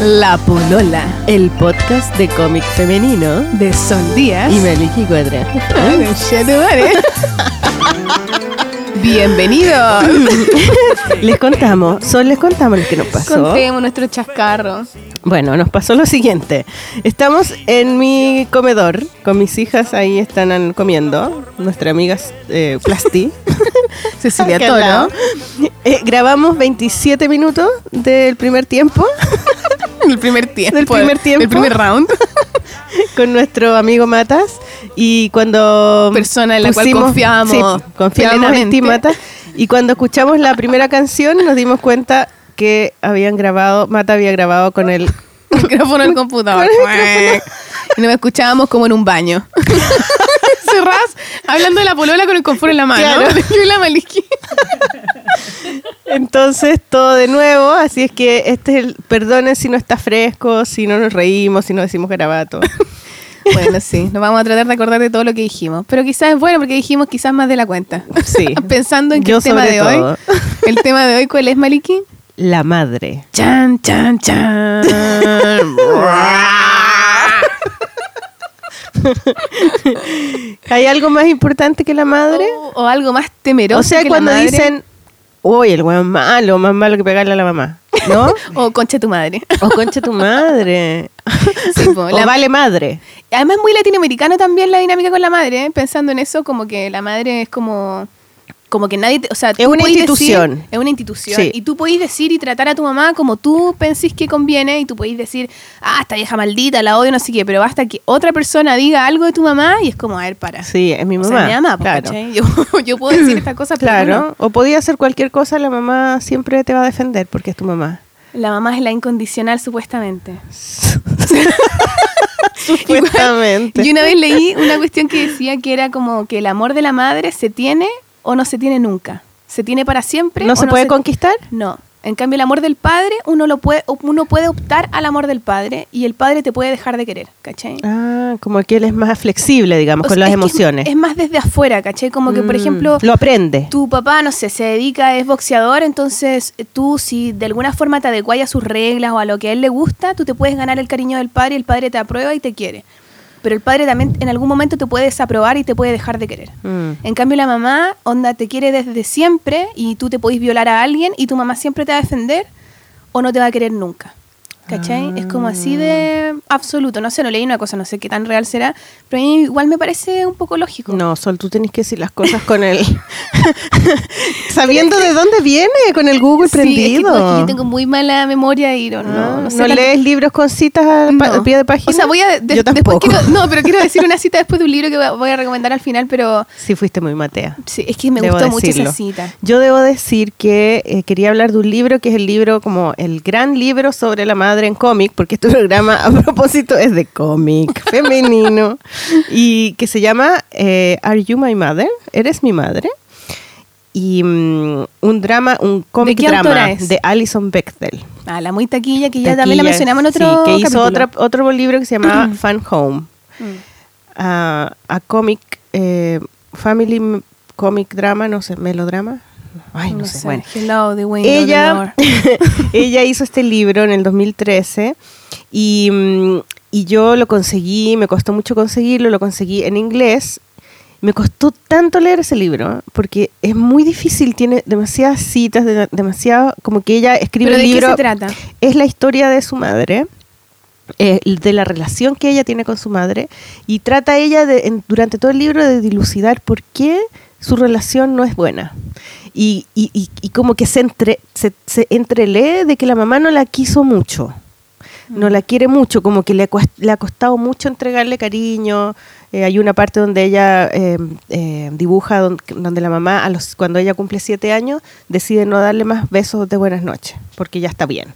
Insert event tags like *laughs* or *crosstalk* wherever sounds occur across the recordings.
La Polola el podcast de cómic femenino de Sol Díaz y Meliki Cuadra. *laughs* Bienvenidos. *laughs* Les contamos, Sol, les contamos lo que nos pasó. Contemos nuestro chascarro. Bueno, nos pasó lo siguiente. Estamos en mi comedor con mis hijas, ahí están comiendo. Nuestra amiga eh, Plasti. *laughs* Cecilia Toro. Eh, grabamos 27 minutos del primer tiempo El primer tiempo. Del primer tiempo. El primer round. *laughs* con nuestro amigo Matas y cuando Persona en la cual confiamos sí, confiamos en ti. Matas y cuando escuchamos la primera canción nos dimos cuenta que habían grabado Mata había grabado con el *laughs* micrófono del *laughs* computador. y nos escuchábamos como en un baño. Hablando de la polola con el confort en la mano. Claro. *laughs* Yo la Maliki. entonces todo de nuevo así es que este es el perdonen si no está fresco si no nos reímos si no decimos garabato *laughs* Bueno, sí, nos vamos a tratar de acordar de todo lo que dijimos. Pero quizás es bueno porque dijimos quizás más de la cuenta. Sí. *laughs* Pensando en que Yo el tema de hoy. El tema de hoy, ¿cuál es, Maliki? la madre Chan, chan, chan. *laughs* hay algo más importante que la madre o, o algo más temeroso. o sea que cuando la madre. dicen uy el weón malo más malo que pegarle a la mamá ¿no? *laughs* O concha tu madre. O concha tu madre. *laughs* Sí, po, o la- vale madre. Además, muy latinoamericano también la dinámica con la madre, ¿eh? pensando en eso, como que la madre es como. Como que nadie. te- o sea, Es tú una podís institución. decir- es una institución. Sí. Y tú podéis decir y tratar a tu mamá como tú pensís que conviene. Y tú podéis decir, ah, esta vieja maldita, la odio, no sé qué. Pero basta que otra persona diga algo de tu mamá y es como, a ver, para. Sí, es mi O mamá. sea, mi mamá, claro. *laughs* Yo, yo puedo decir estas cosas, pero Claro. O podía hacer cualquier cosa, la mamá siempre te va a defender porque es tu mamá. La mamá es la incondicional, supuestamente. *laughs* *laughs* Supuestamente. Y una vez leí una cuestión que decía que era como que el amor de la madre se tiene o no se tiene nunca. ¿Se tiene para siempre? ¿No o se puede conquistar? No. En cambio, el amor del padre, uno, lo puede, uno puede optar al amor del padre y el padre te puede dejar de querer, ¿cachai? Ah, como que él es más flexible, digamos, O con sea, las es emociones. Es, más desde afuera, ¿cachai? Como que, por Mm, ejemplo, Lo aprende. tu papá, no sé, se dedica, es boxeador, entonces eh, tú si de alguna forma te adecuas a sus reglas o a lo que a él le gusta, tú te puedes ganar el cariño del padre y el padre te aprueba y te quiere. Pero el padre también en algún momento te puede desaprobar y te puede dejar de querer. Mm. En cambio la mamá, onda, te quiere desde siempre y tú te podés violar a alguien y tu mamá siempre te va a defender o no te va a querer nunca. ¿Cachai? Es como así de absoluto. No sé, no leí una cosa, no sé qué tan real será, pero a mí igual me parece un poco lógico. No, Sol, tú tenés que decir las cosas con el... *laughs* Sabiendo de dónde viene, con el Google Sí, prendido. es que yo tengo muy mala memoria y no, no, Ah, no sé. ¿No lees libros con citas al, No. pie de página? O sea, voy a. de- Yo después quiero- no, pero quiero decir *laughs* una cita después de un libro que voy a- recomendar al final, pero Sí, fuiste muy matea. sí, es que me Debo gustó mucho decirlo. esa cita. Yo debo decir que eh, quería hablar de un libro que es el libro como el gran libro sobre la madre en cómic, porque este *laughs* programa a propósito es de cómic *laughs* femenino y que se llama eh, Are You My Mother? ¿Eres mi madre? Y mm, un drama, un cómic drama es? de Alison Bechdel. Ah, la muy taquilla que ya también la mencionamos en otro. Sí, que hizo otra, otro libro que se llamaba Fan Home. Mm. a, cómic, eh, family comic drama, no sé, melodrama. Ay, no, sé. Bueno, Hello, the window, ella, the *laughs* ella hizo este libro en el 2013 y, mm, y yo lo conseguí, me costó mucho conseguirlo, lo conseguí en inglés. Me costó tanto leer ese libro porque es muy difícil, tiene demasiadas citas, de- demasiado, como que ella escribe ¿Pero el de libro qué se trata? es la historia de su madre, eh, de la relación que ella tiene con su madre, y trata ella de, en- durante todo el libro de dilucidar por qué su relación no es buena. Y, y- y- y como que se, entre, se, se entrelee de que la mamá no la quiso mucho, no la quiere mucho, como que le, le ha costado mucho entregarle cariño. Eh, hay una parte donde ella eh, eh, dibuja don- donde, la mamá, a los, cuando ella cumple siete años, decide no darle más besos de buenas noches, porque ya está bien.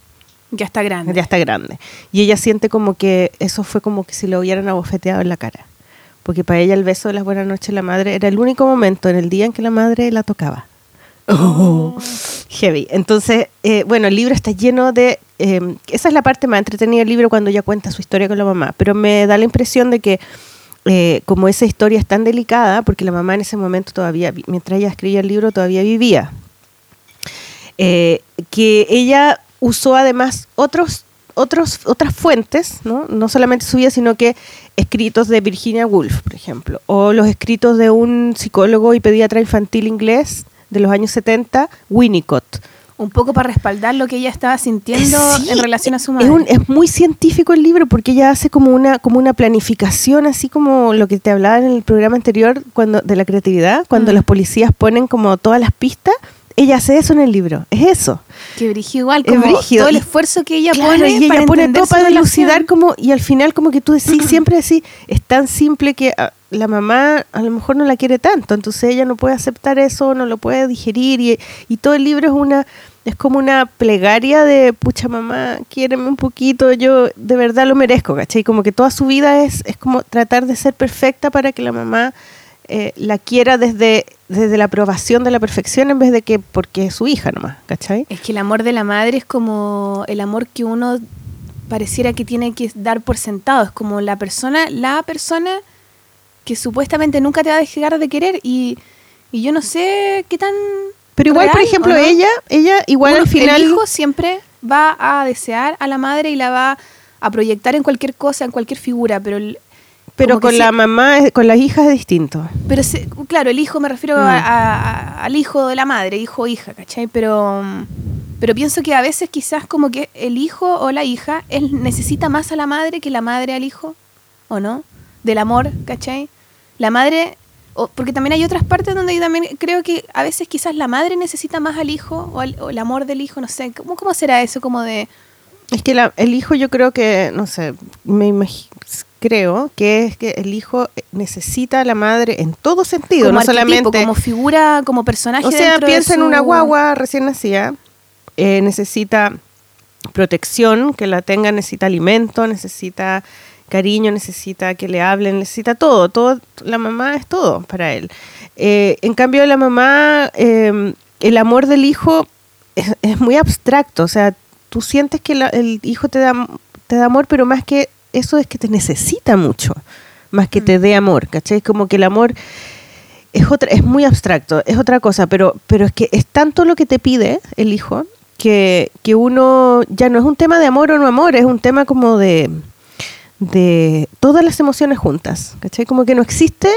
Ya está grande. Ya está grande. Y ella siente como que eso fue como que si lo hubieran abofeteado en la cara. Porque para ella el beso de las buenas noches de la madre era el único momento en el día en que la madre la tocaba. Oh, heavy. Entonces, eh, bueno, el libro está lleno de... eh, esa es la parte más entretenida del libro cuando ella cuenta su historia con la mamá. Pero me da la impresión de que eh, como esa historia es tan delicada, porque la mamá en ese momento todavía, mientras ella escribía el libro, todavía vivía, eh, que ella usó además otros otros, otras fuentes, ¿no? no solamente su vida, sino que escritos de Virginia Woolf, por ejemplo, o los escritos de un psicólogo y pediatra infantil inglés de los años 70, Winnicott. Un poco para respaldar lo que ella estaba sintiendo Sí, en relación a su madre. Es, un- es muy científico el libro porque ella hace como una, como una planificación, así como lo que te hablaba en el programa anterior cuando, de la creatividad, cuando Mm. los policías ponen como todas las pistas. Ella hace eso en el libro, es eso. que brígido igual, como todo el esfuerzo que ella Claro, pone y ella para pone todo para dilucidar como y al final como que tú decís *clears throat* siempre decís es tan simple que ah, la mamá a lo mejor no la quiere tanto entonces ella no puede aceptar eso no lo puede digerir y, y todo el libro es una es como una plegaria de pucha mamá quiéreme un poquito yo de verdad lo merezco ¿cachai? como que toda su vida es es como tratar de ser perfecta para que la mamá eh, la quiera desde desde la aprobación de la perfección en vez de que porque es su hija nomás ¿cachai? Es que el amor de la madre es como el amor que uno pareciera que tiene que dar por sentado. Es como la persona, la persona que supuestamente nunca te va a dejar de querer y, y yo no sé qué tan... Pero igual, por ejemplo, ella, ella igual al final. El hijo siempre va a desear a la madre y la va a proyectar en cualquier cosa, en cualquier figura, pero... el- pero con sí- la mamá, con las hijas es distinto. Pero se- claro, el hijo me refiero Mm. a- a- al hijo de la madre, hijo o hija, ¿cachai? Pero, mm, pero pienso que a veces quizás como que el hijo o la hija él necesita más a la madre que la madre al hijo, ¿o no? Del amor, ¿cachai? La madre, o- porque también hay otras partes donde yo también creo que a veces quizás la madre necesita más al hijo o, al- o el amor del hijo, no sé, ¿cómo, cómo será eso? Como de... Es que la- el hijo, yo creo que, no sé, me imagi- creo que es que el hijo necesita a la madre en todo sentido, como no solamente. como figura, como personaje o sea, piensa en una guagua recién nacida, eh, necesita protección, que la tenga, necesita alimento, necesita cariño, necesita que le hablen, necesita todo, todo, la mamá es todo para él. Eh, en cambio, la mamá, eh, el amor del hijo es, es muy abstracto, o sea, tú sientes que la- el hijo te da, te da amor, pero más que eso es que te necesita mucho, más que te dé amor, ¿cachai? Como que el amor es otra, es muy abstracto, es otra cosa, pero, pero es que es tanto lo que te pide el hijo que, que uno ya no es un tema de amor o no amor, es un tema como de, de todas las emociones juntas, ¿cachai? Como que no existe,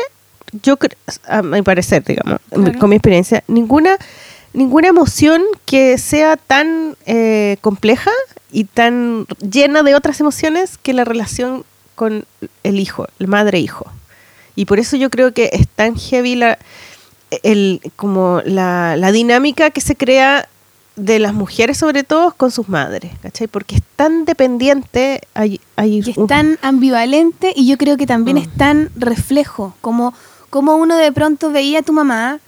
yo a mi parecer, digamos, Claro. con mi experiencia, ninguna, ninguna emoción que sea tan eh, compleja y tan llena de otras emociones que la relación con el hijo, el madre-hijo. Y por eso yo creo que es tan heavy la, el, como la, la dinámica que se crea de las mujeres sobre todo con sus madres, ¿cachai? Porque es tan dependiente, hay, hay Y es un- tan ambivalente y yo creo que también Mm. es tan reflejo, como, como uno de pronto veía a tu mamá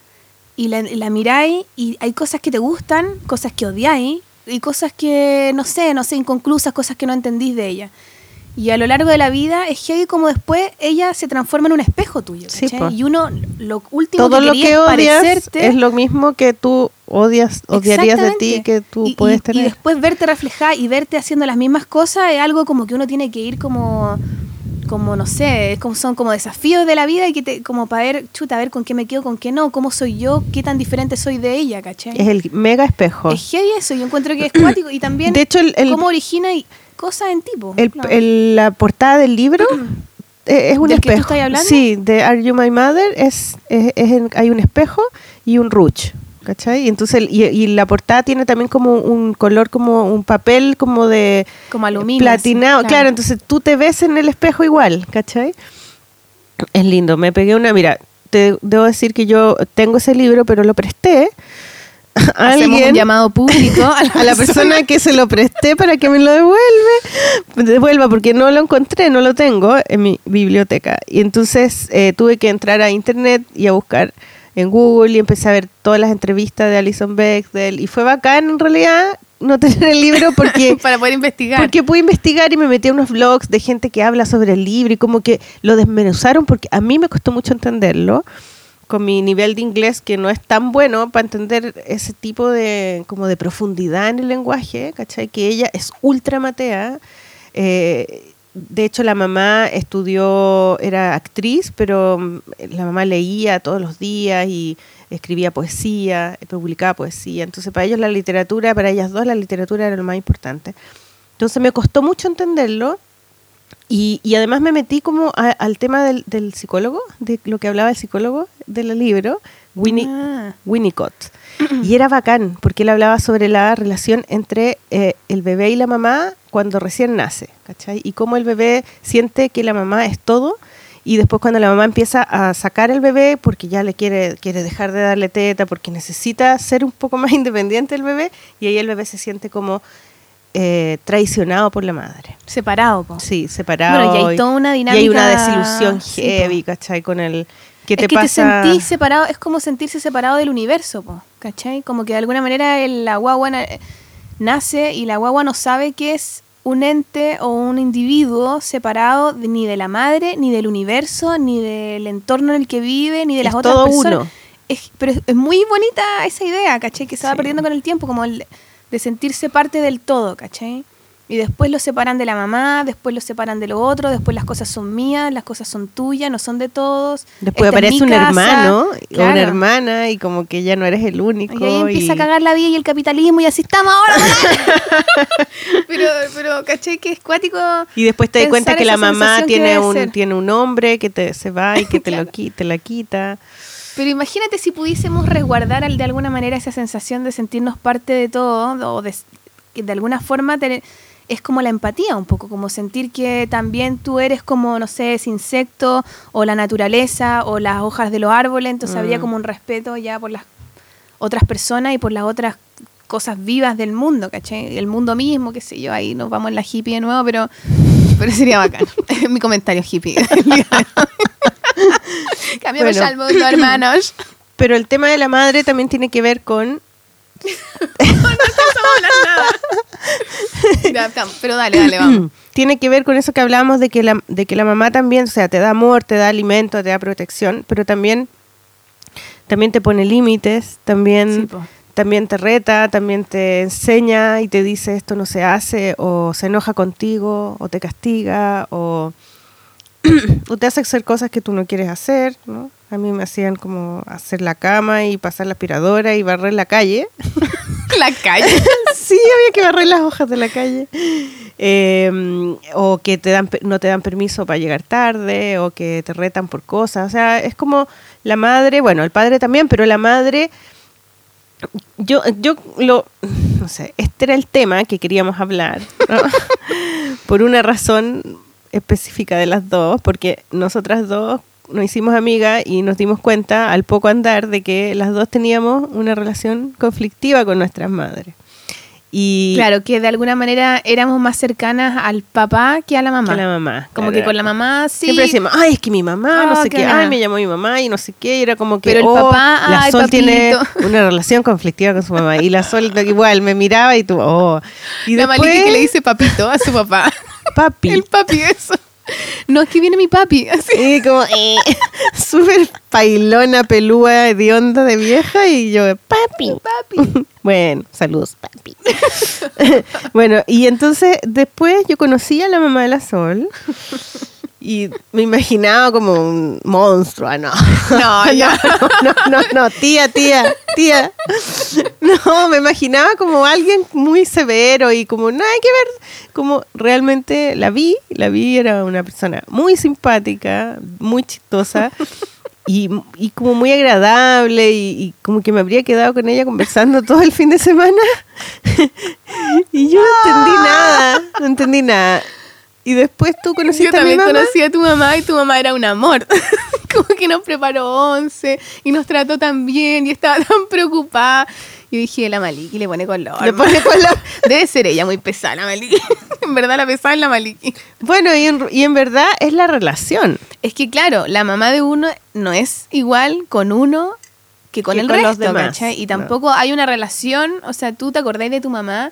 y la, la miráis y hay cosas que te gustan, cosas que odiáis y cosas que, no sé, no sé, inconclusas, cosas que no entendís de ella. Y a lo largo de la vida es heavy como después ella se transforma en un espejo tuyo. Sí, y uno, lo último todo que lo que odias parecerte. es lo mismo que tú odias, odiarías de ti que tú y, puedes y- tener. Y después verte reflejada y verte haciendo las mismas cosas es algo como que uno tiene que ir como, como no sé, es como, son como desafíos de la vida y que te, como para ver, chuta, a ver con qué me quedo, con qué no, cómo soy yo, qué tan diferente soy de ella, ¿cachai? es el mega espejo. Es heavy eso, yo encuentro que es cuático y también De hecho, el, el- cómo origina y cosas en tipo. el- la portada del libro eh, *clears throat* es un ¿Del que tú espejo. estás hablando? Sí, de Are You My Mother es, es- es hay un espejo y un ruch. ¿Cachai? Y entonces y, y la portada tiene también como un color como un papel como de como aluminio. platinado, claro. entonces tú te ves en el espejo igual, ¿cachai? Es lindo, me pegué una, mira, te debo decir que yo tengo ese libro, pero lo presté a Hacemos alguien, un llamado público a la, *laughs* a la persona que se lo presté para que me lo devuelve, devuelva, porque no lo encontré, no lo tengo en mi biblioteca. Y entonces eh, tuve que entrar a internet y a buscar en Google y empecé a ver todas las entrevistas de Alison Bechdel y fue bacán en realidad no *laughs* tener el libro porque *laughs* para poder investigar. porque pude investigar y me metí a unos blogs de gente que habla sobre el libro y como que lo desmenuzaron porque a mí me costó mucho entenderlo con mi nivel de inglés que no es tan bueno para entender ese tipo de como de profundidad en el lenguaje, ¿cachai? Que ella es ultra matea. eh, de hecho, la mamá estudió, era actriz, pero mm, la mamá leía todos los días y escribía poesía, publicaba poesía. Entonces, para ellos la literatura, para ellas dos, la literatura era lo más importante. Entonces me costó mucho entenderlo y, y además me metí como a- al tema del, del psicólogo, de lo que hablaba el psicólogo del libro, Winnie, Ah. Winnicott. *clears throat* Y era bacán, porque él hablaba sobre la relación entre eh, el bebé y la mamá cuando recién nace, ¿cachai? Y cómo el bebé siente que la mamá es todo, y después cuando la mamá empieza a sacar el bebé porque ya le quiere, quiere dejar de darle teta, porque necesita ser un poco *laughs* más independiente el bebé, y ahí el bebé se siente como eh, traicionado por la madre. Separado, po. Sí, separado. Bueno, y hay toda una Y hay una dinámica- desilusión sí, heavy, ¿cachai? Con el... ¿Qué es que pasa? te sentís separado, es como sentirse separado del universo, po, ¿cachai? Como que de alguna manera el- la guagua na- nace y la guagua no sabe que es un ente o un individuo separado de- ni de la madre, ni del universo, ni del entorno en el que vive, ni de las Es otras todo personas. uno. Es, pero es, es muy bonita esa idea, ¿cachai? Que se va Sí. perdiendo con el tiempo, como el de sentirse parte del todo, ¿cachai? Y después lo separan de la mamá, después lo separan de lo otro, después las cosas son mías, las cosas son tuyas, no son de todos. Después Esta es aparece un casa. hermano o una hermana y como que ya no eres el único. Y ahí empieza y- a cagar la vida y el capitalismo y así estamos ahora. *laughs* pero, pero, ¿cachai? Que es cuático. Y después te das cuenta que la mamá tiene un, tiene un hombre que te, se va y que *laughs* te, lo, qui- te la quita. Pero imagínate si pudiésemos resguardar al- de alguna manera esa sensación de sentirnos parte de todo o de, de alguna forma tener- es como la empatía un poco, como sentir que también tú eres como, no sé, ese insecto o la naturaleza o las hojas de los árboles, entonces Mm. habría como un respeto ya por las otras personas y por las otras cosas vivas del mundo, ¿cachai? El mundo mismo, qué sé yo, ahí nos vamos en la hippie de nuevo, pero, pero sería bacán. *laughs* Mi comentario hippie. *laughs* Cambiamos Bueno. al mundo, hermanos. Pero el tema de la madre también tiene que ver con... *laughs* Ya, tam- pero dale, dale, vamos. *clears throat* tiene que ver con eso que hablábamos de que la, de que la mamá también, o sea, te da amor, te da alimento, te da protección, pero también, también te pone límites, también, Sí, también te reta, también te enseña y te dice esto no se hace, o se enoja contigo, o te castiga, o, *clears throat* o te hace hacer cosas que tú no quieres hacer, ¿no? A mí me hacían como hacer la cama y pasar la aspiradora y barrer la calle. *laughs* La calle. *laughs* sí, había que barrer las hojas de la calle. Eh, o que te dan, no te dan permiso para llegar tarde, o que te retan por cosas. O sea, es como la madre, bueno, el padre también, pero la madre. Yo, yo lo. No sé, este era el tema que queríamos hablar. ¿no? *laughs* por una razón específica de las dos, porque nosotras dos nos hicimos amigas y nos dimos cuenta al poco andar de que las dos teníamos una relación conflictiva con nuestras madres. Y Claro, que de alguna manera éramos más cercanas al papá que a la mamá. que la mamá. Como claro. que con la mamá sí. Siempre decimos, ay, es que mi mamá, no Ah, sé qué, ay, me llamó mi mamá y no sé qué, y era como que, Pero el oh, papá, la ay, Sol tiene *laughs* una relación conflictiva con su mamá, y la Sol igual me miraba y tú, oh. Y la después, que le dice papito a su papá. papi. *laughs* El papi, eso. No, es que viene mi papi. *laughs* Así. Y como, eh, *laughs* súper pailona, pelúa, de onda de vieja, y yo, papi. Papi. *laughs* Bueno, saludos, papi. bueno, y entonces después yo conocí a la mamá de la Sol y me imaginaba como un monstruo, ah, no. No, ya. no, no, no, tía, tía, tía. *laughs* No, me imaginaba como alguien muy severo y como nada que ver, como realmente la vi, la vi, era una persona muy simpática, muy chistosa *laughs* y, y como muy agradable y, y como que me habría quedado con ella conversando todo el fin de semana *laughs* y yo no entendí nada, no entendí nada. Y después tú Yo conociste a mi también mamá. conocí a tu mamá y tu mamá era un amor. Como que nos preparó once y nos trató tan bien y estaba tan preocupada. Y dije, la Maliki le pone color. Le pone color. *laughs* Debe ser ella muy pesada, la Maliki. *laughs* en verdad la pesada es la Maliki. Bueno, y en, y en verdad es la relación. Es que claro, la mamá de uno no es igual con uno que con Que el con resto, los demás, ¿cachai? Y no. tampoco hay una relación, o sea, tú te acordás de tu mamá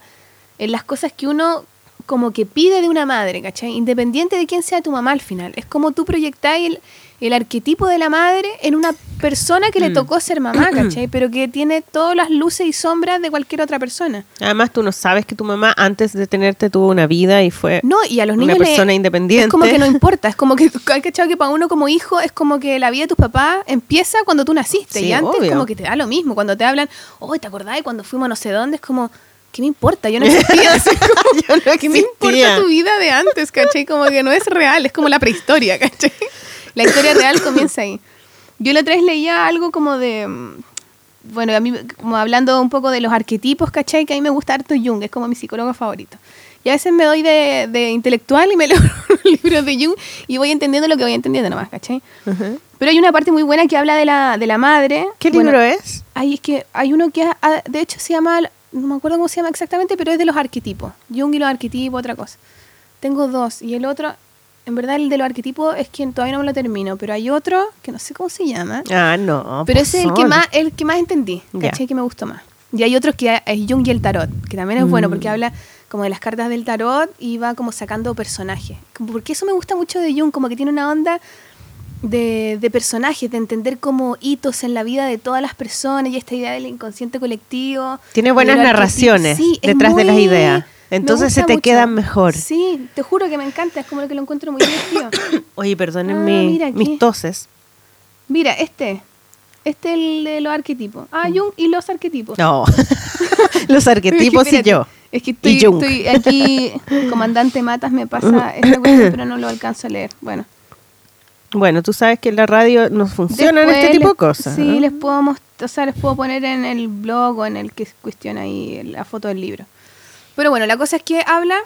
en las cosas que uno como que pide de una madre, ¿cachai? Independiente de quién sea tu mamá al final. Es como tú proyectáis el, el arquetipo de la madre en una persona que le Mm. tocó ser mamá, *clears throat* ¿cachai? Pero que tiene todas las luces y sombras de cualquier otra persona. Además, tú no sabes que tu mamá antes de tenerte tuvo una vida y fue No, y a los una niños le- persona independiente. Es como que no *laughs* importa, es como que, ¿hay cachado que para uno como hijo es como que la vida de tus papás empieza cuando tú naciste Sí, y antes obvio. como que te da lo mismo, cuando te hablan, oh, ¿te acordás de cuando fuimos a no sé dónde? Es como, ¿qué me importa? Yo no existía. *laughs* Como, Yo no ¿Qué me importa tu vida de antes, cachai? Como que no es real, es como la prehistoria, cachai? La historia real comienza ahí. Yo la otra vez leía algo como de... mm, Bueno, a mí, como hablando un poco de los arquetipos, ¿cachai? Que a mí me gusta harto Jung, es como mi psicólogo favorito. Y a veces me doy de, de intelectual y me *laughs* leo libros de Jung y voy entendiendo lo que voy entendiendo nomás, ¿cachai? Ujú. Pero hay una parte muy buena que habla de la, de la madre. ¿Qué Bueno, libro es? Ay, es que hay uno que, ha- ha- de hecho, se llama, no me acuerdo cómo se llama exactamente, pero es de los arquetipos. Jung y los arquetipos, otra cosa. Tengo dos. Y el otro, en verdad, el de los arquetipos es quien todavía no me lo termino, pero hay otro que no sé cómo se llama. Ah, no. pero ese es el que más, el que más entendí. ¿cachai? Que me gustó más. Y hay otros que es Jung y el tarot, que también es bueno Mm. porque habla como de las cartas del tarot y va como sacando personajes. Porque eso me gusta mucho de Jung, como que tiene una onda de, de personajes, de entender como hitos en la vida de todas las personas y esta idea del inconsciente colectivo. Tiene buenas narraciones Sí, detrás de las ideas. Entonces se te mucho. quedan mejor. Sí, te juro que me encanta, es como lo que lo encuentro muy divertido. *coughs* Oye, perdonen Ah, mis toses. Mira, este. Este es el de los arquetipos. Ah, Jung y los arquetipos. No. *laughs* Los arquetipos y Espérate, yo. Es que estoy, estoy aquí, *laughs* comandante Matas me pasa esta *coughs* cuestión, pero no lo alcanzo a leer. Bueno. Bueno, tú sabes que en la radio no funcionan Después este tipo de cosas. Sí, ¿no? les puedo most- o sea, les puedo poner en el blog o en el que cuestiona ahí la foto del libro. Pero bueno, la cosa es que habla,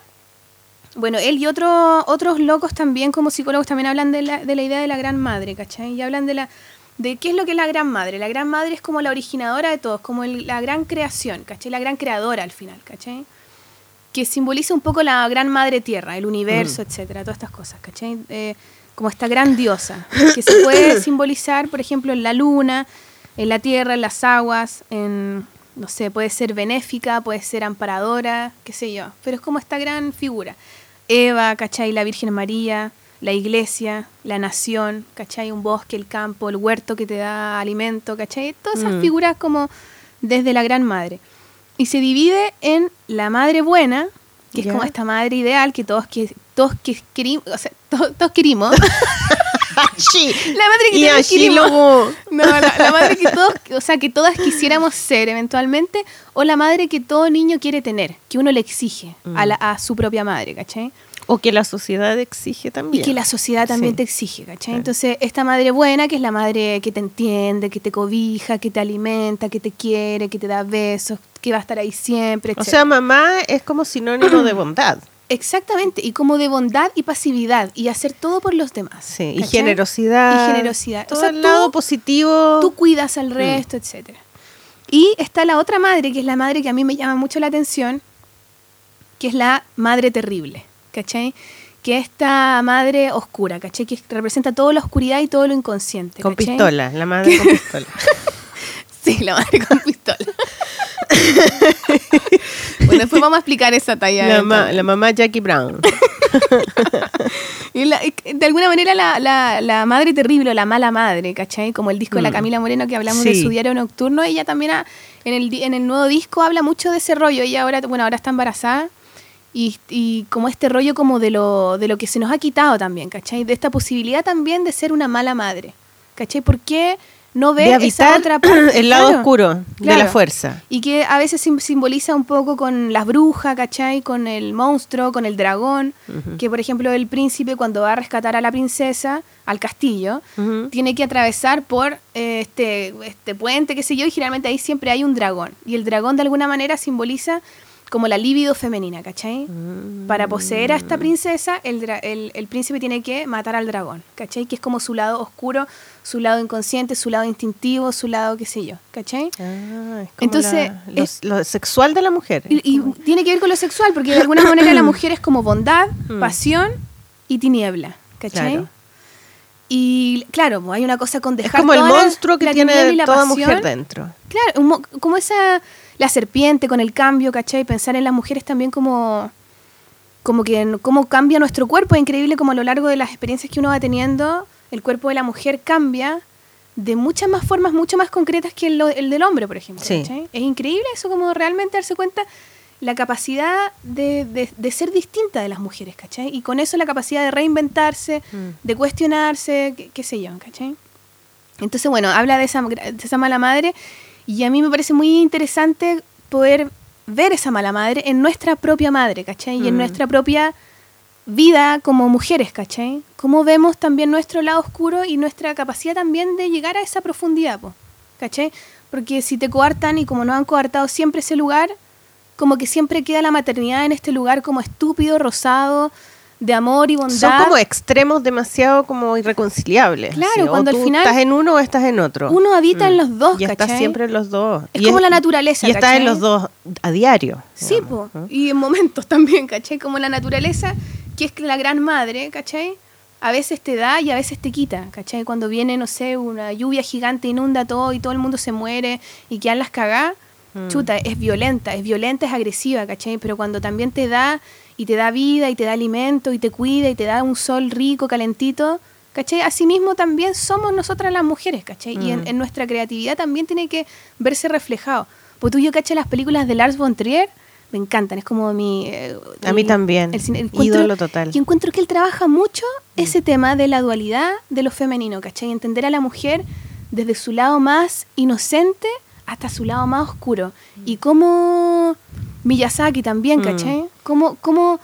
bueno, él y otro, otros locos también como psicólogos también hablan de la, de la idea de la gran madre, ¿cachai? Y hablan de la de qué es lo que es la gran madre. La gran madre es como la originadora de todos, como el- la gran creación, ¿cachai? La gran creadora al final, ¿cachai? que simboliza un poco la gran madre tierra, el universo, etcétera, todas estas cosas, ¿cachai? Eh, como esta gran diosa, que se puede *coughs* simbolizar, por ejemplo, en la luna, en la tierra, en las aguas, en, no sé, puede ser benéfica, puede ser amparadora, qué sé yo, pero es como esta gran figura. Eva, ¿cachai? La Virgen María, la iglesia, la nación, ¿cachai? Un bosque, el campo, el huerto que te da alimento, ¿cachai? Todas esas Mm. figuras como desde la gran madre. Y se divide en la madre buena, que es como esta madre ideal que todos, que, todos que querimos, o sea, todos querimos. *laughs* La madre que Y No, la, la madre que todos, o sea, que todas quisiéramos ser eventualmente, o la madre que todo niño quiere tener, que uno le exige a, la- a su propia madre, ¿cachai? O que la sociedad exige Y también. que la sociedad también Sí. te exige, ¿cachai? Entonces, esta madre buena, que es la madre que te entiende, que te cobija, que te alimenta, que te quiere, que te da besos, que va a estar ahí siempre, O sea, mamá es como sinónimo de *clears throat* bondad. Exactamente, y como de bondad y pasividad, y hacer todo por los demás. Sí, y generosidad. Y generosidad. O Todo sea, el tú- lado positivo. Tú cuidas Mm. al resto, etcétera. Y está la otra madre, que es la madre que a mí me llama mucho la atención, que es la madre terrible, ¿cachai? Que es esta madre oscura, ¿cachai? Que representa toda la oscuridad y todo lo inconsciente. con pistola, la madre con *laughs* pistola. Sí, la madre con pistola. *laughs* bueno, después vamos a explicar esa talla. la, ma- la mamá Jackie Brown. *laughs* Y la- de alguna manera la, la- la madre terrible o la mala madre, ¿cachai? Como el disco de la Mm. Camila Moreno que hablamos de su diario nocturno, ella también ha- en, el, en el nuevo disco habla mucho de ese rollo. Ella ahora, bueno, ahora está embarazada y, y como este rollo como de lo, de lo que se nos ha quitado también, ¿cachai? De esta posibilidad también de ser una mala madre, ¿cachai? ¿Por qué no ver de esa otra *clears throat* parte? el lado Claro. oscuro de la fuerza. Y que a veces sim- simboliza un poco con las brujas, ¿cachai? Con el monstruo, con el dragón. Que, por ejemplo, el príncipe cuando va a rescatar a la princesa al castillo, tiene que atravesar por eh, este, este puente, qué sé yo, y generalmente ahí siempre hay un dragón. Y el dragón de alguna manera simboliza como la libido femenina, ¿cachai? Mm. Para poseer a esta princesa, el, el, el príncipe tiene que matar al dragón, ¿cachai? Que es como su lado oscuro, su lado inconsciente, su lado instintivo, su lado qué sé yo, ¿cachai? Ah, es como Entonces, la- los- lo, sexual de la mujer. Y, y tiene que ver con lo sexual, porque de alguna manera la mujer es como bondad, *clears throat* Mm. pasión y tiniebla, ¿cachai? Claro. Y claro, pues, hay una cosa con es dejar como el toda la- monstruo que la tiene la toda pasión. mujer dentro. Claro, un mo- como esa, la serpiente con el cambio, ¿cachai? Pensar en las mujeres también como, como que cómo cambia nuestro cuerpo. Es increíble como a lo largo de las experiencias que uno va teniendo, el cuerpo de la mujer cambia de muchas más formas, mucho más concretas que el, lo- el del hombre, por ejemplo. Es increíble eso, como realmente darse cuenta la capacidad de, de- de ser distinta de las mujeres, ¿cachai? Y con eso la capacidad de reinventarse, Mm. de cuestionarse, qué, qué sé yo, ¿cachai? Entonces, bueno, habla de esa, de esa mala madre y a mí me parece muy interesante poder ver esa mala madre en nuestra propia madre, ¿cachai? Y en Mm. nuestra propia vida como mujeres, ¿cachai? Cómo vemos también nuestro lado oscuro y nuestra capacidad también de llegar a esa profundidad, po, ¿cachai? Porque si te coartan y como nos han coartado siempre ese lugar, como que siempre queda la maternidad en este lugar como estúpido, rosado, de amor y bondad. Son como extremos demasiado como irreconciliables. Claro, así, o cuando al final estás en uno o estás en otro. Uno habita en los dos, Y estás ¿cachai? siempre en los dos. Es Y como la naturaleza, Y estás en los dos a diario. Sí, digamos, po. y en momentos *laughs* también, ¿cachai? Como la naturaleza, que es la gran madre, ¿cachai? A veces te da y a veces te quita, ¿cachai? Cuando viene, no sé, una lluvia gigante, inunda todo y todo el mundo se muere y quedan las cagadas, Mm. chuta, es violenta, es violenta, es agresiva, ¿cachai? Pero cuando también te da y te da vida y te da alimento y te cuida y te da un sol rico, calentito, ¿cachai? Asimismo también somos nosotras las mujeres, ¿cachai? Y en, Mm. en nuestra creatividad también tiene que verse reflejado. Porque tú y yo, ¿cachai? Las películas de Lars von Trier me encantan, es como mi... eh, A mí el- también. el cine- encuentro- Ídolo total. Y encuentro que él trabaja mucho ese tema de la dualidad de lo femenino, ¿cachai? Entender a la mujer desde su lado más inocente hasta su lado más oscuro. Y cómo Miyazaki también, Mm. ¿cachai? Cómo, cómo,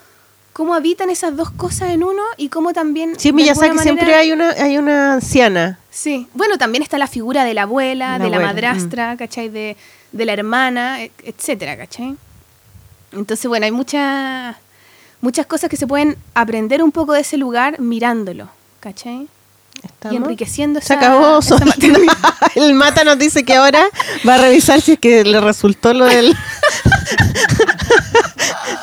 cómo habitan esas dos cosas en uno y cómo también... Sí, Miyazaki siempre hay una, hay una anciana. Sí, bueno, también está la figura de la abuela, La de la abuela, mm. madrastra, ¿cachai? De, de la hermana, e- etcétera, ¿cachai? Entonces, bueno, hay muchas muchas cosas que se pueden aprender un poco de ese lugar mirándolo, ¿cachai? Y enriqueciendo Se esa, acabó. esa *laughs* el Mata nos dice que ahora va a revisar si es que le resultó lo del. *laughs*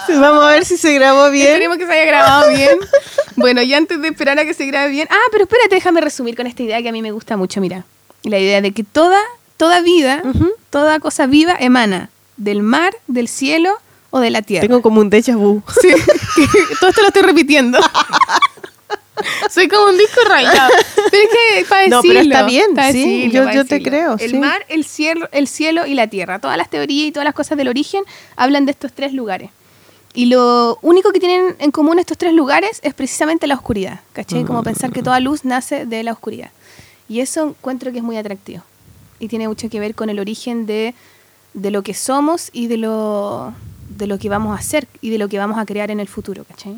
Vamos a ver si se grabó bien. Esperemos que se haya grabado bien. Bueno, y antes de esperar a que se grabe bien. Ah, pero espérate, déjame resumir con esta idea que a mí me gusta mucho, mira. La idea de que toda, toda vida, toda cosa viva emana del mar, del cielo o de la tierra. Tengo como un déjà vu. *laughs* Sí, todo esto lo estoy repitiendo. *laughs* Soy como un disco rayado. Pero es que para No, pero está bien, para sí, decirlo, yo- para yo te creo, El sí. mar, el cielo, el cielo y la tierra. Todas las teorías y todas las cosas del origen hablan de estos tres lugares. Y lo único que tienen en común estos tres lugares es precisamente la oscuridad. ¿Cachai? Como pensar que toda luz nace de la oscuridad. Y eso encuentro que es muy atractivo. Y tiene mucho que ver con el origen de, de lo que somos y de lo, de lo que vamos a hacer y de lo que vamos a crear en el futuro. ¿Cachai?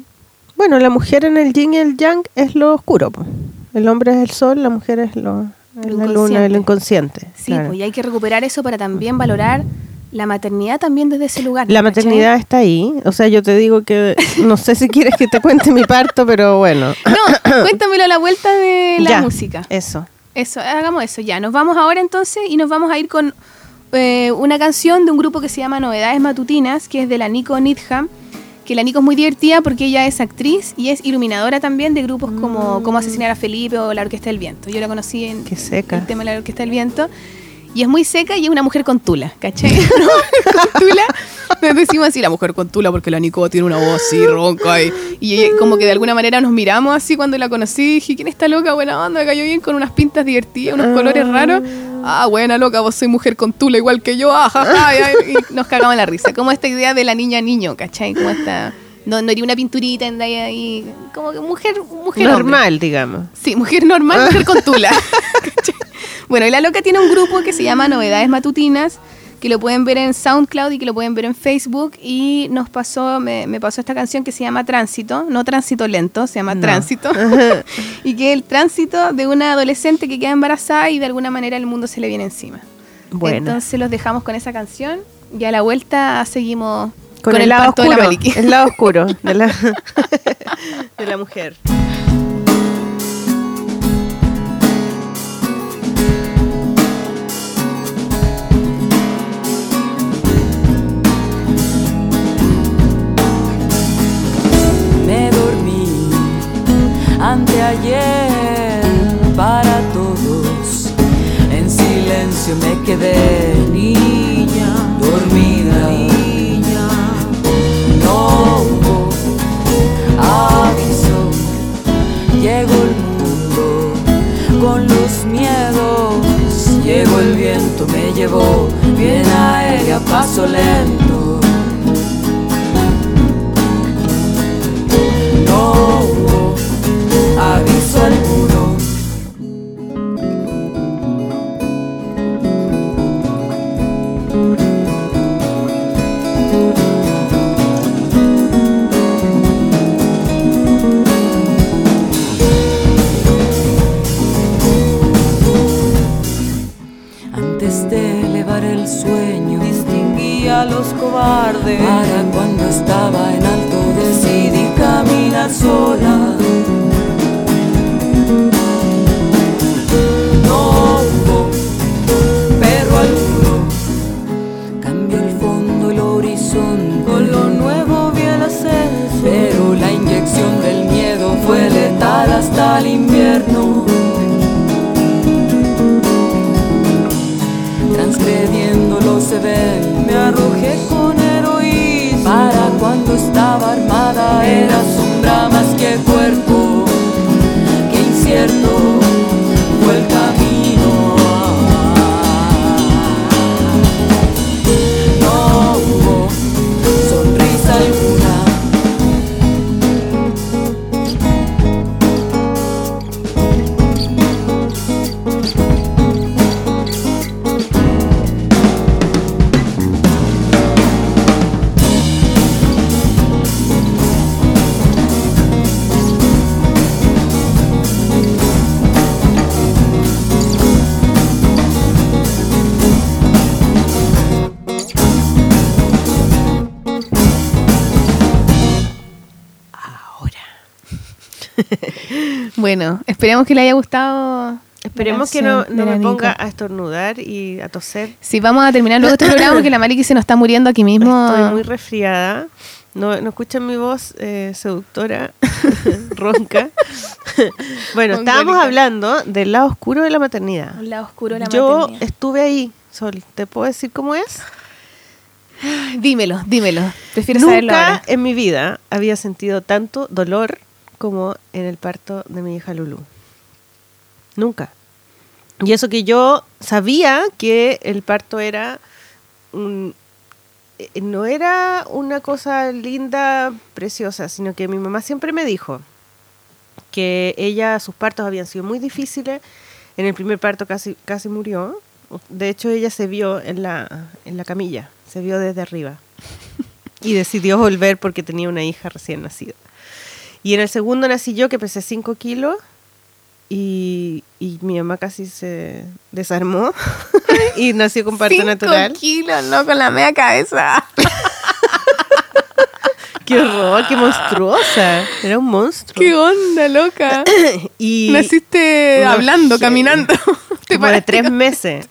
Bueno, la mujer en el yin y el yang es lo oscuro. po. El hombre es el sol, la mujer es, lo, es Lo la luna, el inconsciente. Sí, claro. pues y hay que recuperar eso para también valorar la maternidad también desde ese lugar. La ¿cachai? maternidad está ahí. O sea, yo te digo que *laughs* no sé si quieres que te cuente mi parto, pero bueno. No, cuéntamelo a la vuelta de la Ya, música. Eso. Eso, hagamos eso ya. Nos vamos ahora entonces y nos vamos a ir con eh, una canción de un grupo que se llama Novedades Matutinas, que es de la Nico Needham. Que la Nico es muy divertida porque ella es actriz y es iluminadora también de grupos como Cómo asesinar a Felipe o La Orquesta del Viento. Yo la conocí en Qué seca. el tema de la Orquesta del Viento. Y es muy seca y es una mujer con tula, ¿cachai? *laughs* Mujer con tula. Nos decimos así, la mujer con tula, porque la Nico tiene una voz así ronca. Y, y como que de alguna manera nos miramos así cuando la conocí. Dije, ¿quién está loca? Buena onda, me cayó bien con unas pintas divertidas, unos colores raros. Ah, buena loca, vos soy mujer con tula igual que yo. Ah, ja, ja, y, y nos cagamos la risa. Como esta idea de la niña niño, ¿cachai? Como esta... No, no haría una pinturita en ahí, ahí, como que mujer, mujer hombre. Normal, digamos. Sí, mujer normal, mujer con tula. *laughs* Bueno, y la loca tiene un grupo que se llama Novedades Matutinas, que lo pueden ver en SoundCloud y que lo pueden ver en Facebook. Y nos pasó, me, me pasó esta canción que se llama Tránsito, no Tránsito Lento, se llama No. Tránsito. *laughs* *laughs* y que es el tránsito de una adolescente que queda embarazada y de alguna manera el mundo se le viene encima. Bueno. Entonces los dejamos con esa canción y a la vuelta seguimos Con, el, lado parto de la oscuro. El lado oscuro de la, *laughs* de la mujer. Anteayer para todos. En silencio me quedé niña, dormida niña. No hubo aviso. Llegó el mundo con los miedos. Llegó el viento, me llevó bien aérea, paso lento. El sueño, distinguía a los cobardes. Para cuando estaba en alto, decidí caminar sola. Bueno, esperemos que le haya gustado. Esperemos que no, no me ponga a estornudar y a toser. Sí, vamos a terminar luego este programa porque la Mariki se nos está muriendo aquí mismo. *laughs* Estoy muy resfriada. No, no escuchan mi voz eh, seductora, *laughs* ronca. *laughs* bueno, estábamos hablando del lado oscuro de la maternidad. Un lado oscuro de la Yo maternidad. estuve ahí, Sol. ¿Te puedo decir cómo es? Dímelo, dímelo. Prefiero saberlo Nunca ahora. en mi vida había sentido tanto dolor como en el parto de mi hija Lulu. Nunca. Y eso que yo sabía que el parto era un- eh, no era una cosa linda, preciosa, sino que mi mamá siempre me dijo que ella, sus partos habían sido muy difíciles. En el primer parto casi, casi murió. De hecho, ella se vio en la, en la camilla, se vio desde arriba. *laughs* Y decidió volver porque tenía una hija recién nacida. Y en el segundo nací yo, que pesé 5 kilos. Y, y mi mamá casi se desarmó *laughs* y nació con parto Cinco natural. kilos, no, con la media cabeza. *laughs* ¡Qué horror! ¡Qué monstruosa! Era un monstruo. ¿Qué onda, loca? *coughs* y Naciste hablando, caminando. *laughs* Te como de tres meses.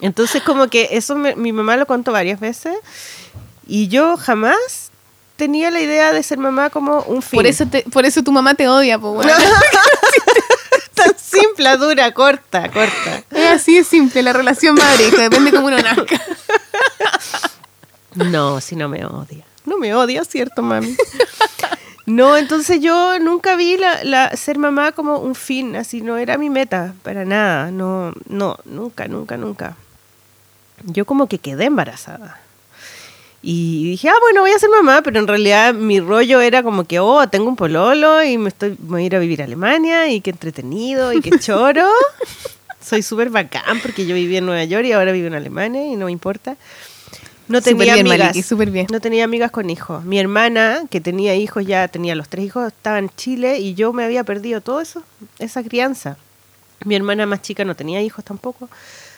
Entonces como que eso me- mi mamá lo contó varias veces y yo jamás tenía la idea de ser mamá como un fin. Por eso, te- por eso tu mamá te odia, pues, bueno. *laughs* tan simple, dura, corta, corta. Es así de simple, la relación madre-hija, depende cómo uno nazca. No, si no me odia. No me odia, ¿cierto, mami? No, entonces yo nunca vi la, la- ser mamá como un fin, así no era mi meta, para nada, no, no, nunca, nunca, nunca. Yo como que quedé embarazada. Y dije, ah, bueno, voy a ser mamá, pero en realidad mi rollo era como que, oh, tengo un pololo y me estoy, voy a ir a vivir a Alemania y qué entretenido y qué *laughs* choro. Soy súper bacán porque yo vivía en Nueva York y ahora vivo en Alemania y no me importa. No tenía bien, amigas. Maliki, súper bien. No tenía amigas con hijos. Mi hermana, que tenía hijos, ya tenía los tres hijos, estaba en Chile y yo me había perdido todo eso, esa crianza. Mi hermana más chica no tenía hijos tampoco.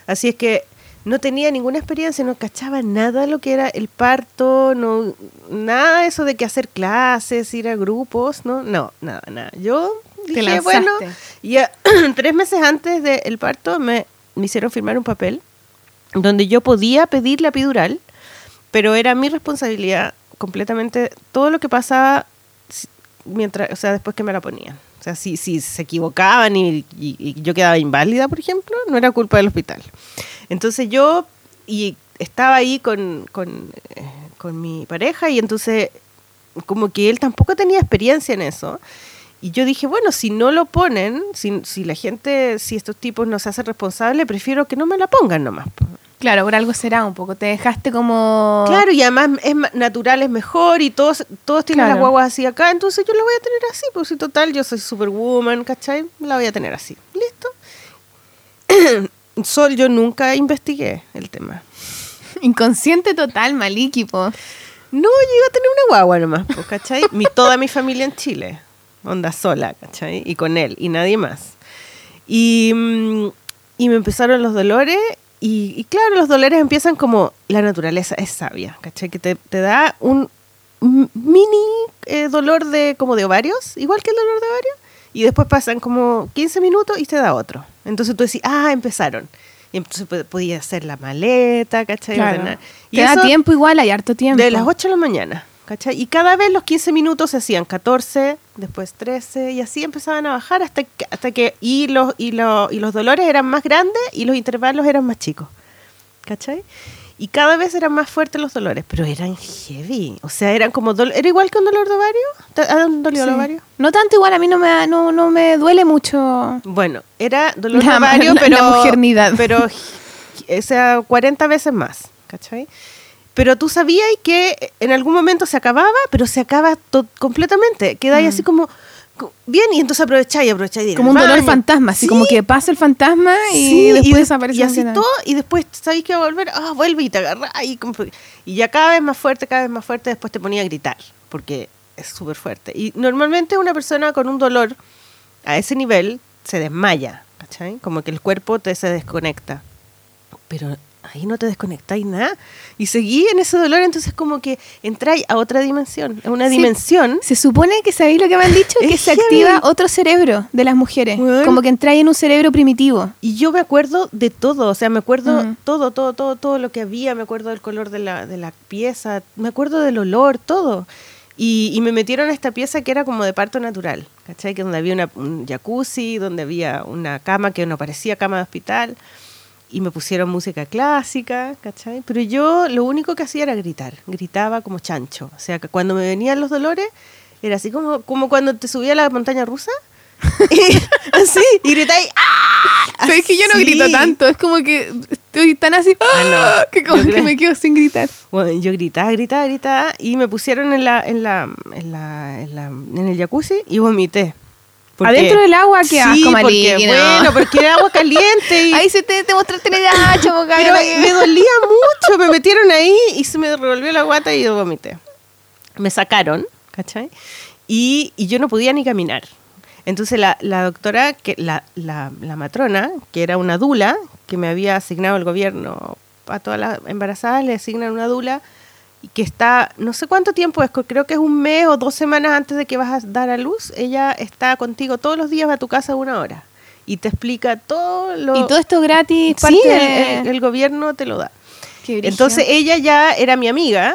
Así es que no tenía ninguna experiencia, no cachaba nada lo que era el parto, no, nada de eso de que hacer clases, ir a grupos, no, no, nada, nada. Yo Te dije, lanzaste. bueno, y a- *clears throat* tres meses antes del parto me, me hicieron firmar un papel donde yo podía pedir la epidural, pero era mi responsabilidad completamente todo lo que pasaba mientras, o sea, después que me la ponían. O sea, si, si se equivocaban y, y- y yo quedaba inválida, por ejemplo, no era culpa del hospital. Entonces yo y estaba ahí con, con, eh, con mi pareja y entonces como que él tampoco tenía experiencia en eso. Y yo dije, bueno, si no lo ponen, si, si la gente, si estos tipos no se hacen responsables, prefiero que no me la pongan nomás. Claro, por algo será un poco. Te dejaste como. Claro, y además es natural, es mejor y todos, todos tienen Claro. las guaguas así acá, entonces yo la voy a tener así, pues si total, yo soy superwoman, ¿cachai? La voy a tener así. ¿Listo? *clears throat* Sol, yo nunca investigué el tema. Inconsciente total, Maliki, po. No, yo iba a tener una guagua nomás, pues, ¿cachai? Mi, toda mi familia en Chile, onda sola, ¿cachai? Y con él, y nadie más. Y, mm, y me empezaron los dolores. Y, y claro, los dolores empiezan como la naturaleza es sabia, ¿cachai? Que te, te da un mini eh, dolor de como de ovarios, igual que el dolor de ovarios, y después pasan como 15 minutos y te da otro. Entonces tú decís, ah, empezaron. Y entonces po- podía hacer la maleta, ¿cachai? Claro. Y Te da tiempo igual, hay harto tiempo. de las 8 de la mañana, ¿cachai? Y cada vez los 15 minutos se hacían 14, después 13, y así empezaban a bajar hasta que, hasta que y, los, y, los, y los dolores eran más grandes y los intervalos eran más chicos, ¿cachai? Y cada vez eran más fuertes los dolores, pero eran heavy. O sea, eran como... ¿Era igual que un dolor de ovario? ¿Te han dolido Sí. el ovario? No tanto igual, a mí no me, no, no me duele mucho. Bueno, era dolor La- de ovario, la- pero... la mujernidad. *laughs* Pero, o sea, 40 veces más, ¿cachai? Pero tú sabías que en algún momento se acababa, pero se acaba completamente. Queda ahí Mm. así como... Bien, y entonces aprovecháis, aprovecháis Como un dolor fantasma, así Sí, como que pasa el fantasma y sí, después de- desaparece. Y así todo, y después sabéis que va a volver, ah, vuelve y te agarra. Y, y ya cada vez más fuerte, cada vez más fuerte, después te ponía a gritar, porque es súper fuerte. Y normalmente una persona con un dolor a ese nivel se desmaya, ¿cachai? Como que el cuerpo te se desconecta. Pero ahí no te desconectáis nada. Y seguí en ese dolor, entonces como que entráis a otra dimensión, a una Sí. dimensión. Se supone que sabéis lo que me han dicho, *laughs* que se heavy. activa otro cerebro de las mujeres. Weón. Como que entráis en un cerebro primitivo. Y yo me acuerdo de todo, o sea, me acuerdo Mm. todo, todo, todo, todo lo que había, me acuerdo del color de la, de la pieza, me acuerdo del olor, todo. Y, y me metieron a esta pieza que era como de parto natural, ¿cachai? Que donde había una, un jacuzzi, donde había una cama que no parecía cama de hospital, y me pusieron música clásica, ¿cachai? Pero yo lo único que hacía era gritar, gritaba como chancho. O sea, que cuando me venían los dolores, era así como, como cuando te subía a la montaña rusa, *laughs* y, así, y gritáis, ¡ah! Sabes que yo no grito tanto, es como que estoy tan así Ah, no. ¡ah! que como que me quedo sin gritar. Bueno, yo gritaba, gritaba, gritaba y me pusieron en la, en la, en la, en la- en el jacuzzi y vomité. Porque- Adentro del agua, qué sí, asco, porque, Maliki, no. bueno, porque era agua caliente y *laughs* Ahí se te, te mostraste la edad, chavo, pero me *laughs* dolía mucho, me metieron ahí y se me revolvió la guata y yo vomité. Me sacaron, ¿cachai? Y, y yo no podía ni caminar. Entonces la, la doctora, que la, la, la matrona, que era una dula, que me había asignado el gobierno a todas las embarazadas, le asignan una dula que está, no sé cuánto tiempo es, creo que es un mes o dos semanas antes de que vas a dar a luz, ella está contigo todos los días, va a tu casa una hora y te explica todo lo... Y todo esto gratis, Sí, parte el, de- el- el gobierno te lo da. Entonces ella ya era mi amiga,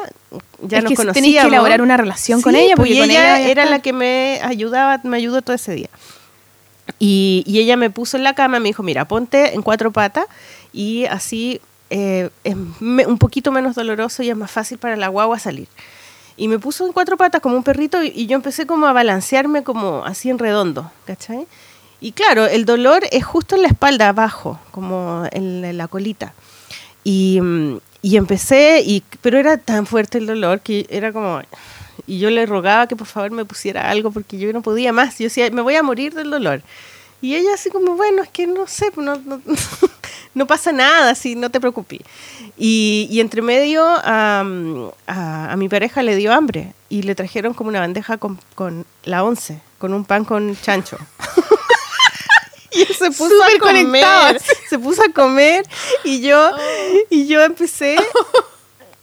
ya Es nos que conocíamos. tenéis que elaborar una relación con ella, pues, porque con ella era la que me ayudaba, me ayudó todo ese día. Y, y ella me puso en la cama, me dijo, mira, ponte en cuatro patas y así eh, es un poquito menos doloroso y es más fácil para la guagua salir. Y me puso en cuatro patas como un perrito y, yo empecé como a balancearme como así en redondo, ¿cachai? Y claro, el dolor es justo en la espalda abajo, como en, la- colita. Y, mm, y empecé, y, pero era tan fuerte el dolor que era como... Y yo le rogaba que por favor me pusiera algo porque yo no podía más. Yo decía, me voy a morir del dolor. Y ella así como, bueno, es que no sé, no, *laughs* no pasa nada, así, no te preocupes. Y, y entre medio a, a, a mi pareja le dio hambre y le trajeron como una bandeja con, con la once, con un pan con chancho. *laughs* y él se puso Súper a comer, se puso a comer y yo, y yo empecé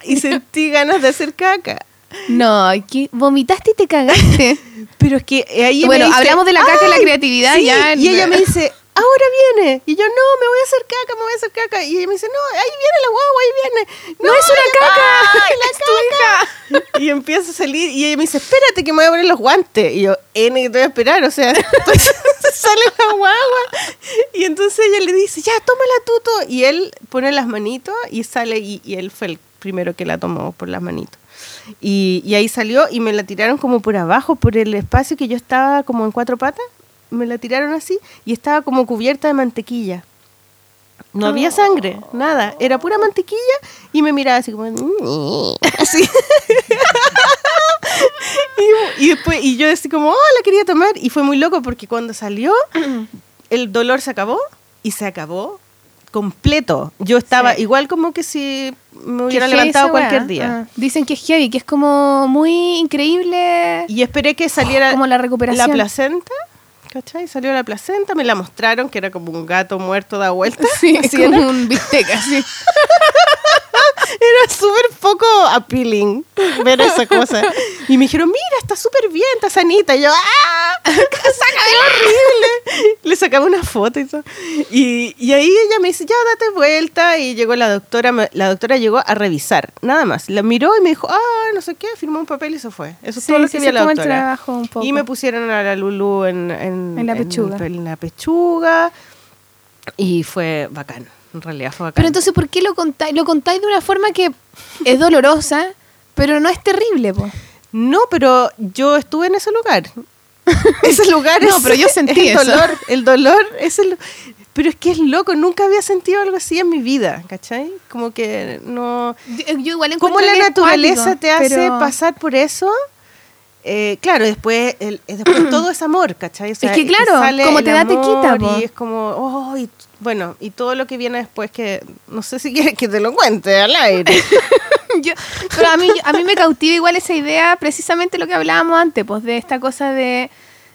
y sentí ganas de hacer caca. No, que vomitaste y te cagaste. *laughs* Pero es que ahí Bueno, me dice, hablamos de la caca y la creatividad, sí, ya. Y ella me dice, ahora viene. Y yo, no, me voy a hacer caca, me voy a hacer caca. Y ella me dice, no, ahí viene la guagua, ahí viene. No, es una caca, ¡Ay, es tu la caca! Y empieza a salir y ella me dice, espérate que me voy a poner los guantes. Y yo, N, que te voy a esperar, o sea, *laughs* *laughs* sale la guagua. Y entonces ella le dice, ya, tómala tú, tú. Y él pone las manitos y sale y, y él fue el primero que la tomó por las manitos. Y, y ahí salió y me la tiraron como por abajo, por el espacio que yo estaba como en cuatro patas. Me la tiraron así y estaba como cubierta de mantequilla. No había sangre, nada. Era pura mantequilla y me miraba así como... *laughs* Así. *laughs* y, y después, y yo así como, oh, la quería tomar. Y fue muy loco porque cuando salió, *clears throat* el dolor se acabó y se acabó completo. Yo estaba Sí. igual como que si me hubiera levantado cualquier día. Ah, dicen que es heavy, que es como muy increíble Y esperé que saliera *gasps* como la recuperación. la placenta, ¿cachai? Salió la placenta, me la mostraron, que era como un gato muerto da vuelta. *laughs* Sí, *laughs* Así como era. un bistec, así. *laughs* Era súper poco appealing ver esa cosa. Y me dijeron, mira, está súper bien, está sanita. Y yo, ¡ah! ¡Qué horrible! *laughs* Le sacaba una foto y todo. Y, y ahí ella me dice, ya, date vuelta. Y llegó la doctora, la doctora llegó a revisar, nada más. La miró y me dijo, ah, no sé qué, firmó un papel y se fue. Eso es Sí, todo lo que vio la doctora. trabajo un poco. Y me pusieron a la Lulu en, en, En la pechuga. En, la pechuga. Y fue bacán. En realidad fue bacán. Pero entonces, ¿por qué lo contáis? Lo contáis de una forma que es dolorosa, pero no es terrible, po. No, pero yo estuve en ese lugar. *laughs* ese lugar No, es- pero yo sentí el eso. dolor. El dolor es el... Pero es que es loco, nunca había sentido algo así en mi vida, ¿cachai? Como que no... Yo, yo igual ¿Cómo la que es naturaleza te hace pero- pasar por eso? Eh, claro, después, el, eh, después *clears throat* todo es amor, ¿cachai? O sea, que y claro, sale como te da, te quita, po. Y es como, oh, y- bueno, y todo lo que viene después que, no sé si quieres que te lo cuente al aire. *laughs* *laughs* Yo- pero a mí, a mí me cautiva igual esa idea, precisamente lo que hablábamos antes, pues de esta cosa de,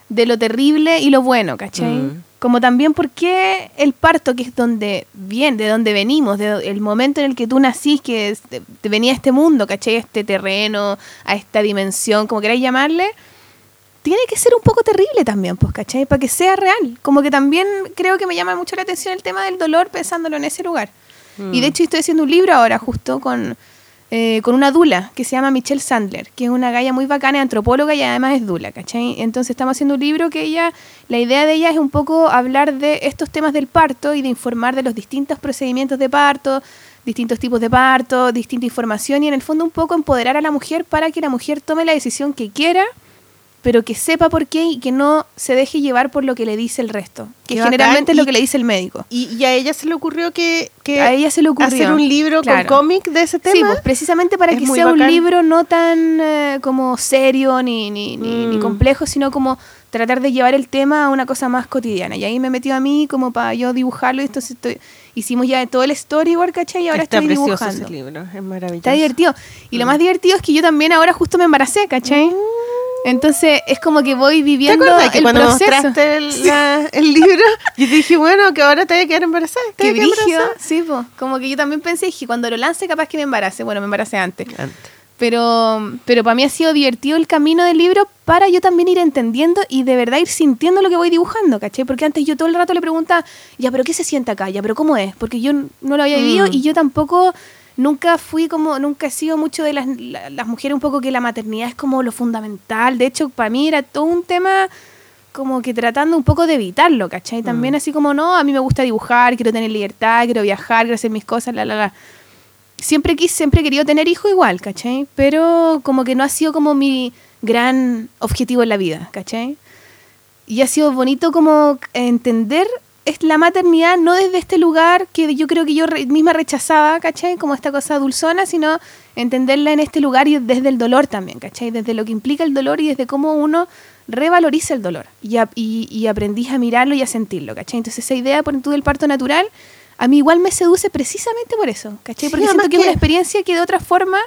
de lo terrible y lo bueno, ¿cachai? Mm. Como también porque el parto, que es donde viene, de donde venimos, de el momento en el que tú nacís, que es- venía a este mundo, ¿cachai? A este terreno, a esta dimensión, como queráis llamarle, tiene que ser un poco terrible también, pues, ¿cachai? Para que sea real. Como que también creo que me llama mucho la atención el tema del dolor pensándolo en ese lugar. Y de hecho estoy haciendo un libro ahora justo con, eh, con una dula que se llama Michelle Sandler, que es una galla muy bacana, antropóloga y además es dula, ¿cachai? Entonces estamos haciendo un libro que ella, la idea de ella es un poco hablar de estos temas del parto y de informar de los distintos procedimientos de parto, distintos tipos de parto, distinta información y en el fondo un poco empoderar a la mujer para que la mujer tome la decisión que quiera pero que sepa por qué y que no se deje llevar por lo que le dice el resto, que Qué generalmente bacán. es lo Y- que le dice el médico. Y, y a ella se le ocurrió que, que A ella se le ocurrió. hacer un libro Claro. con cómic de ese tema. Sí, pues precisamente para Es que sea un libro no tan eh, como serio ni, ni, ni, ni Mm. complejo, sino como tratar de llevar el tema a una cosa más cotidiana. Y ahí me metió a mí como para yo dibujarlo y entonces estoy, hicimos ya todo el storyboard, ¿cachai? Y ahora Está estoy precioso dibujando. ese libro, es maravilloso. Está divertido. Y lo más divertido es que yo también ahora justo me embaracé, ¿cachai? Entonces es como que voy ¿Te viviendo acuerdas que el cuando proceso. mostraste el, la- el libro, *laughs* yo te dije, bueno, que ahora te voy a quedar embarazada? ¿Te Qué voy a quedar brígido, embarazada? sí, po. como que yo también pensé, dije, cuando lo lance capaz que me embarace, bueno, me embaracé antes, Antes. pero, pero para mí ha sido divertido el camino del libro para yo también ir entendiendo y de verdad ir sintiendo lo que voy dibujando, ¿cachai? Porque antes yo todo el rato le preguntaba, ya, pero ¿qué se siente acá? Ya, pero ¿cómo es? Porque yo no lo había vivido Mm. y yo tampoco, nunca fui como, nunca he sido mucho de las, la- las mujeres un poco que la maternidad es como lo fundamental, de hecho, para mí era todo un tema como que tratando un poco de evitarlo, ¿cachai? También así como, no, a mí me gusta dibujar, quiero tener libertad, quiero viajar, quiero hacer mis cosas, la, la, la. Siempre quise, siempre he querido tener hijo igual, ¿cachai? Pero como que no ha sido como mi gran objetivo en la vida, ¿cachai? Y ha sido bonito como entender es la maternidad no desde este lugar que yo creo que yo re- misma rechazaba, ¿cachai? Como esta cosa dulzona, sino entenderla en este lugar y desde el dolor también, ¿cachai? Desde lo que implica el dolor y desde cómo uno revaloriza el dolor y, a- y, y aprendís a mirarlo y a sentirlo, ¿cachai? Entonces esa idea por ejemplo, del parto natural a mí igual me seduce precisamente por eso, ¿cachai? Porque siento que es una experiencia que de otra forma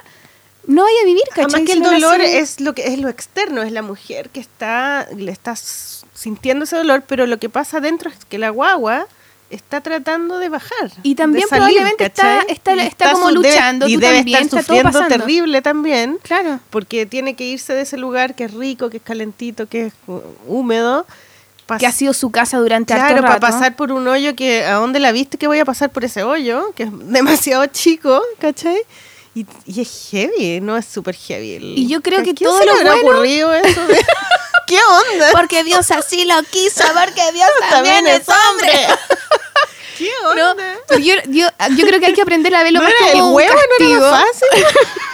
no vaya a vivir, ¿cachai? Además que el dolor es lo que es lo externo, es la mujer que está, le está s- sintiendo ese dolor, pero lo que pasa adentro es que la guagua está tratando de bajar. Y también salir, probablemente está- está- está como debe- luchando, y tú debe también, estar sufriendo terrible también, Claro. porque tiene que irse de ese lugar que es rico, que es calentito, que es húmedo. Que ha sido su casa durante Claro, harto para pasar por un hoyo que, ¿a dónde la viste que voy a pasar por ese hoyo? Que es demasiado *laughs* chico, ¿cachai? Y, y es heavy, ¿no? Es súper heavy. el- Y yo creo ¿A que todo se lo bueno- ocurrido eso? de- *laughs* ¿Qué onda? Porque Dios así lo quiso, porque Dios también, es hombre. *laughs* ¿Qué No, onda? pero yo, yo, yo creo que hay que aprender a verlo ¿No más era el como un huevo no castigo. era más fácil? *laughs*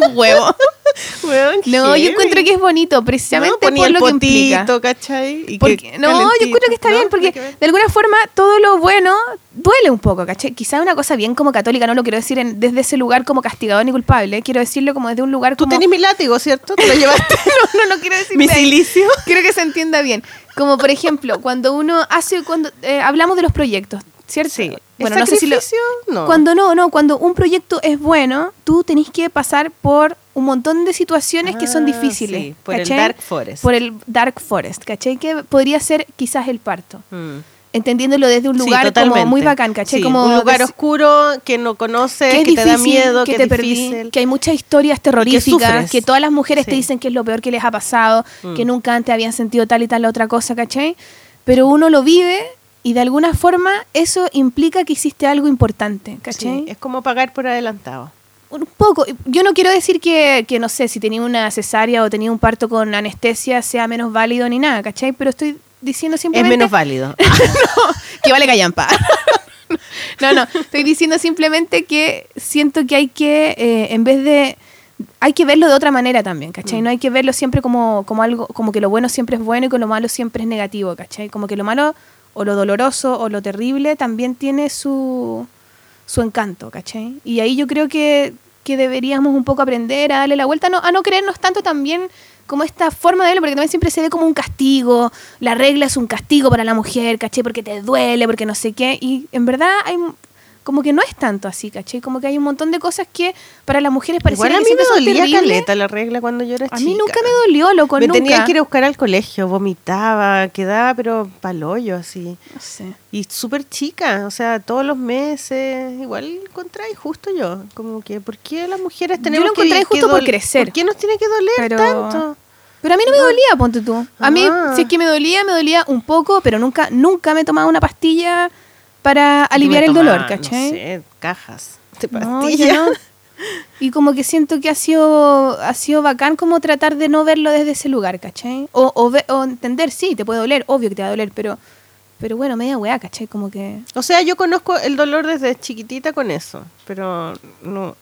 un huevo. *laughs* Weón, No, yo encuentro que es bonito, precisamente No, por el lo que implica. ¿cachai? Y Porque- que no, yo encuentro que está ¿No? bien, porque de alguna forma todo lo bueno duele un poco, ¿cachai? Quizá una cosa bien como católica, no lo quiero decir en- desde ese lugar como castigador ni culpable, quiero decirlo como desde un lugar Tú como... tenés mi látigo, ¿cierto? ¿Te lo llevaste? *laughs* no, no, no quiero decir mi silicio. Quiero que se entienda bien. Como por ejemplo, cuando uno hace, cuando eh, hablamos de los proyectos, ¿cierto? Sí. Bueno, ¿El no sé si lo? No. Cuando no, no, cuando un proyecto es bueno, tú tenés que pasar por un montón de situaciones que son Ah, difíciles. sí, por el ¿cachai? Dark Forest. Por el Dark Forest, ¿cachai? Que podría ser quizás el parto. Mm. Entendiéndolo desde un Sí, lugar como totalmente. muy bacán, ¿cachai? Sí, como un lugar dec- oscuro que no conoces, que que, es te da difícil, miedo, que, te es perdí, difícil. que hay muchas historias terroríficas, sufres. que, todas las mujeres te Sí. dicen que es lo peor que les ha pasado, Mm. que nunca antes habían sentido tal y tal otra cosa, ¿cachai? Pero uno lo vive y de alguna forma eso implica que hiciste algo importante, ¿cachai? Sí, es como pagar por adelantado. Un poco. Yo no quiero decir que, que, no sé, si tenía una cesárea o tenía un parto con anestesia sea menos válido ni nada, ¿cachai? Pero estoy diciendo Es simplemente menos válido. *laughs* que vale callampa. no, no, estoy diciendo simplemente que siento que hay que, eh, en vez de, hay que verlo de otra manera también, ¿cachai? Mm. No hay que verlo siempre como, como algo, como que lo bueno siempre es bueno y que lo malo siempre es negativo, ¿cachai? Como que lo malo o lo doloroso o lo terrible también tiene su, su encanto, ¿cachai? Y ahí yo creo que, que deberíamos un poco aprender a darle la vuelta, no, a no creernos tanto también como esta forma de verlo, porque también siempre se ve como un castigo, la regla es un castigo para la mujer, ¿cachai? Porque te duele, porque no sé qué, y en verdad hay como que no es tanto así, ¿cachai? Como que hay un montón de cosas que para las mujeres parecen Igual a mí me dolía caleta la regla cuando yo era A chica. mí nunca me dolió, loco, Me nunca. tenía que ir a buscar al colegio, vomitaba, quedaba pero palollo así. No sé. Y súper chica, o sea, todos los meses, igual encontré justo yo, como que, ¿por qué las mujeres Yo tenemos lo que, encontré que justo por crecer. ¿Por qué nos tiene que doler Pero- tanto? Pero a mí no me dolía, ponte tú. A mí, Ah. si es que me dolía, me dolía un poco, pero nunca, nunca me he tomado una pastilla para aliviar el dolor, ¿cachai? No sé, cajas de pastillas. no. Y como que siento que ha sido, ha sido bacán como tratar de no verlo desde ese lugar, ¿cachai? O, o, ve- o entender, sí, te puede doler, obvio que te va a doler, pero, pero bueno, media weá, ¿cachai? Como que... O sea, yo conozco el dolor desde chiquitita con eso, pero no,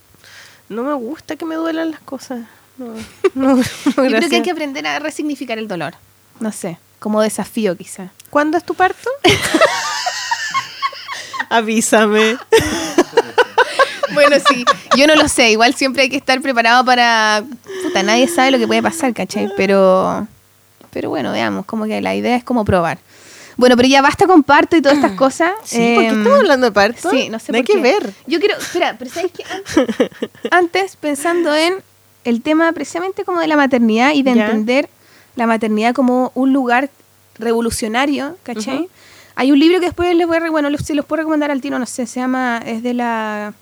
no me gusta que me duelan las cosas. No, no, no, *laughs* Yo creo que hay que aprender a resignificar el dolor. No sé, como desafío quizá. ¿Cuándo es tu parto? *laughs* Avísame. *laughs* Bueno, sí, yo no lo sé, igual siempre hay que estar preparado para... Puta, nadie sabe lo que puede pasar, ¿cachai? Pero, pero bueno, veamos, como que la idea es como probar. Bueno, pero ya basta con parto y todas estas *clears throat* cosas. Sí, ¿por qué Em, estamos hablando de parto? Sí, no sé No hay por que qué. ver. Yo quiero, espera, pero ¿sabes qué? Antes, *laughs* antes, pensando en el tema precisamente como de la maternidad y de Ya. entender la maternidad como un lugar revolucionario, ¿cachai? Hay un libro que después les voy a, bueno, se los puedo recomendar al tiro, no sé, se llama, es de la...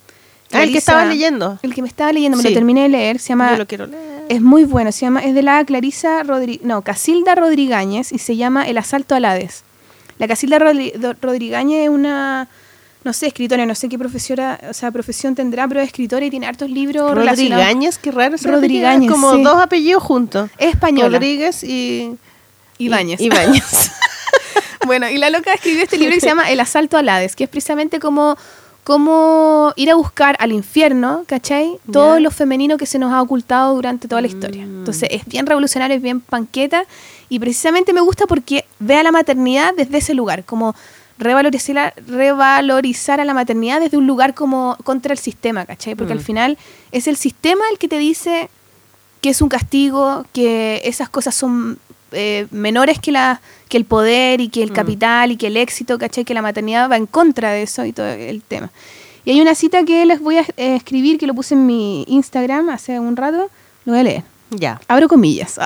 Ah, el que estaba leyendo. El que me estaba leyendo, me Sí. lo terminé de leer, se llama... Yo lo quiero leer. Es muy bueno, se llama, es de la Clarisa Rodri no, Casilda Rodrigáñez y se llama El asalto al Hades. La Casilda Rodri- Rodrigáñez es una, no sé, escritora, no sé qué profesora, o sea, profesión tendrá, pero es escritora y tiene hartos libros. Rodrigáñez, qué raro apellido, Como sí. dos apellidos juntos. Es española. Rodríguez y... Ibáñez. y- Ibáñez. *laughs* *laughs* Bueno, y la loca escribió este libro que se llama *laughs* El asalto al Hades, que es precisamente como, como ir a buscar al infierno, ¿cachai? Todo Ya. lo femenino que se nos ha ocultado durante toda la historia. Mm. Entonces es bien revolucionario, es bien panqueta, y precisamente me gusta porque ve a la maternidad desde ese lugar, como revalorizar, revalorizar a la maternidad desde un lugar como contra el sistema, ¿cachai? Porque Mm. al final es el sistema el que te dice que es un castigo, que esas cosas son eh, menores que la que el poder y que el Mm. capital y que el éxito, ¿cachai? Que la maternidad va en contra de eso y todo el tema. Y hay una cita que les voy a eh, escribir, que lo puse en mi Instagram hace un rato, lo voy a leer. Ya. Abro comillas.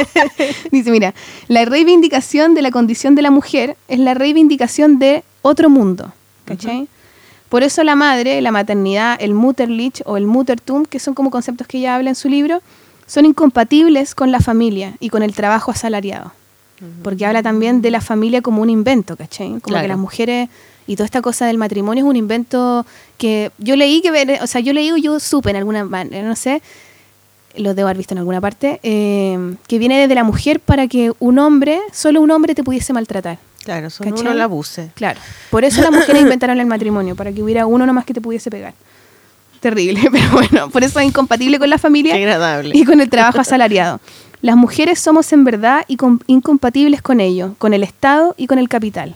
*laughs* Dice, mira, la reivindicación de la condición de la mujer es la reivindicación de otro mundo, ¿cachai? Por eso la madre, la maternidad, el Mutterlich o el Muttertum, que son como conceptos que ella habla en su libro, son incompatibles con la familia y con el trabajo asalariado. Porque habla también de la familia como un invento, ¿cachai? Como Claro. que las mujeres y toda esta cosa del matrimonio es un invento que yo leí que, o sea, yo leí o yo supe en alguna manera, no sé, lo debo haber visto en alguna parte, eh, que viene desde la mujer para que un hombre, solo un hombre te pudiese maltratar. Claro, ¿Cachai? uno la abuse. Claro. Por eso las mujeres *coughs* inventaron el matrimonio, para que hubiera uno nomás que te pudiese pegar. Terrible, *laughs* pero bueno, por eso es incompatible con la familia agradable. y con el trabajo asalariado. Las mujeres somos en verdad y com- incompatibles con ello, con el Estado y con el capital.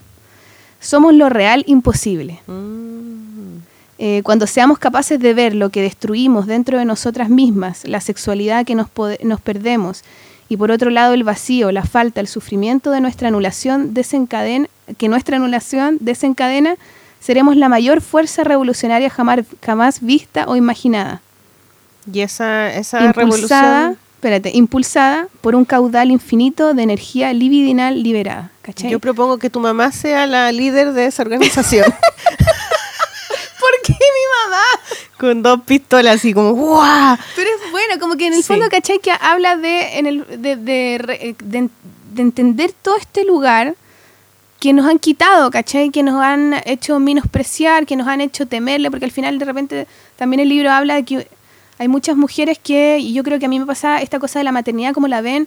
Somos lo real imposible. Mm. Eh, cuando seamos capaces de ver lo que destruimos dentro de nosotras mismas, la sexualidad que nos, nos perdemos, y por otro lado el vacío, la falta, el sufrimiento de nuestra anulación desencadena, que nuestra anulación desencadena, seremos la mayor fuerza revolucionaria jamás, jamás vista o imaginada. Y esa, esa impulsada, revolución... espérate, impulsada por un caudal infinito de energía libidinal liberada, ¿cachai? Yo propongo que tu mamá sea la líder de esa organización. *laughs* ¿Por qué mi mamá? con dos pistolas así como ¡guau! Pero es bueno, como que en el Sí. fondo, ¿cachai? Que habla de, en el, de, de, de- de entender todo este lugar que nos han quitado, ¿cachai? Que nos han hecho menospreciar, que nos han hecho temerle, porque al final de repente también el libro habla de que hay muchas mujeres que, y yo creo que a mí me pasa esta cosa de la maternidad, como la ven,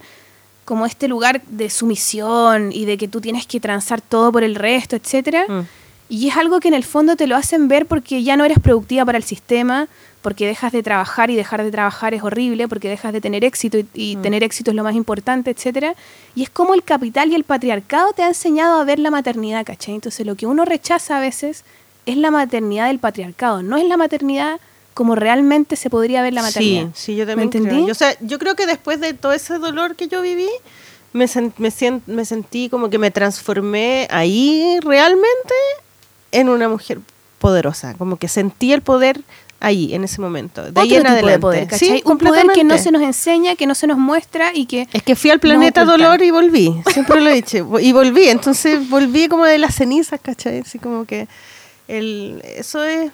como este lugar de sumisión y de que tú tienes que transar todo por el resto, etcétera. Mm. Y es algo que en el fondo te lo hacen ver porque ya no eres productiva para el sistema, porque dejas de trabajar y dejar de trabajar es horrible, porque dejas de tener éxito y, y Mm. tener éxito es lo más importante, etcétera. Y es como el capital y el patriarcado te ha enseñado a ver la maternidad, ¿cachai? Entonces lo que uno rechaza a veces es la maternidad del patriarcado, no es la maternidad como realmente se podría ver la maternidad. Sí, sí, yo también ¿Me entendí? creo. Yo, o sea, yo creo que después de todo ese dolor que yo viví, me, sen- me, sien- me sentí como que me transformé ahí realmente en una mujer poderosa. Como que sentí el poder ahí, en ese momento. De ahí Otro en tipo adelante. de poder, ¿cachai? Sí, un poder que no se nos enseña, que no se nos muestra y que Es que fui al planeta dolor y volví. Siempre lo he dicho. *laughs* Y volví. Entonces volví como de las cenizas, ¿cachai? Así como que el, eso es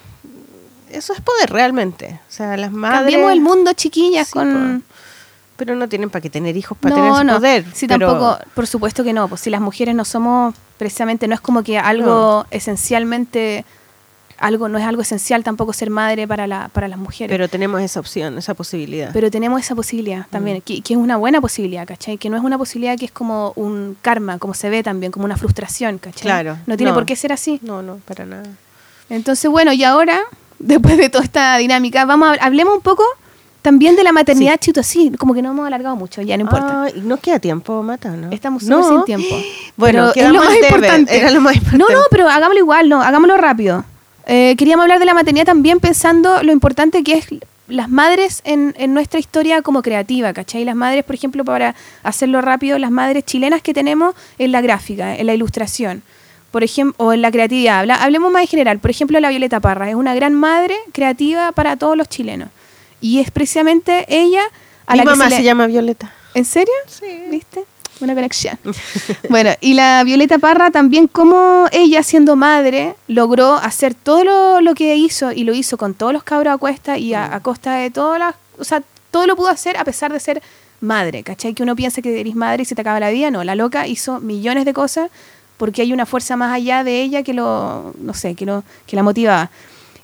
eso es poder realmente. O sea, las madres... cambiemos el mundo, chiquillas, Sí, con... Pero no tienen para qué tener hijos para tener No, ese no. poder. Sí, pero- tampoco, por supuesto que no. Pues si las mujeres no somos, precisamente, no es como que algo esencialmente, algo no es algo esencial tampoco ser madre para, la, para las mujeres. Pero tenemos esa opción, esa posibilidad. Pero tenemos esa posibilidad también, que, que es una buena posibilidad, ¿cachai? Que no es una posibilidad que es como un karma, como se ve también, como una frustración, ¿cachai? Claro, No tiene no. por qué ser así. no, no, para nada. Entonces, bueno, y ahora, *laughs* después de toda esta dinámica, vamos a, hablemos un poco también de la maternidad chito, sí, como que no hemos alargado mucho, ya no importa. Ah, no queda tiempo, Mata, ¿no? Estamos no. sin tiempo. Bueno, Pero es quedamos lo más en debe, importante. Era lo más importante. No, no, pero hagámoslo igual, no, hagámoslo rápido. Eh, queríamos hablar de la maternidad también pensando lo importante que es las madres en, en nuestra historia como creativa, ¿cachai? Las madres, por ejemplo, para hacerlo rápido, las madres chilenas que tenemos en la gráfica, en la ilustración, por ejemplo, o en la creatividad. Habla- hablemos más en general. Por ejemplo, la Violeta Parra es una gran madre creativa para todos los chilenos. Y es precisamente ella a Mi la mamá que se, se, le- llama Violeta. ¿En serio? Sí. ¿Viste? Una conexión. bueno, y la Violeta Parra también, como ella siendo madre, logró hacer todo lo, lo que hizo y lo hizo con todos los cabros a cuesta y a, a costa de todas las. O sea, todo lo pudo hacer a pesar de ser madre, ¿cachai? Que uno piensa que eres madre y se te acaba la vida. No, la loca hizo millones de cosas porque hay una fuerza más allá de ella que lo. No sé, que, lo, que la motivaba.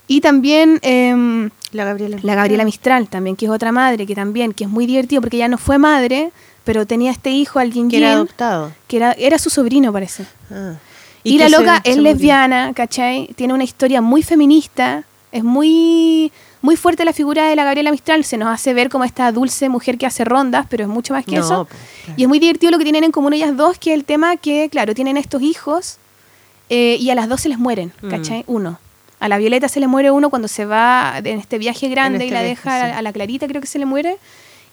Y también. em, La Gabriela. la Gabriela Mistral también, que es otra madre, que también, que es muy divertido porque ella no fue madre, pero tenía este hijo, alguien Que era adoptado. que era, era su sobrino, parece. Ah. Y, la loca es lesbiana, ¿cachai? Tiene una historia muy feminista, es muy, muy fuerte la figura de la Gabriela Mistral, se nos hace ver como esta dulce mujer que hace rondas, pero es mucho más que No, eso. pues, claro. Y es muy divertido lo que tienen en común ellas dos, que es el tema que, claro, tienen estos hijos eh, y a las dos se les mueren, Mm. ¿cachai? Uno. A la Violeta se le muere uno cuando se va en este viaje grande este y la viaje, deja sí. a la Clarita, creo que se le muere.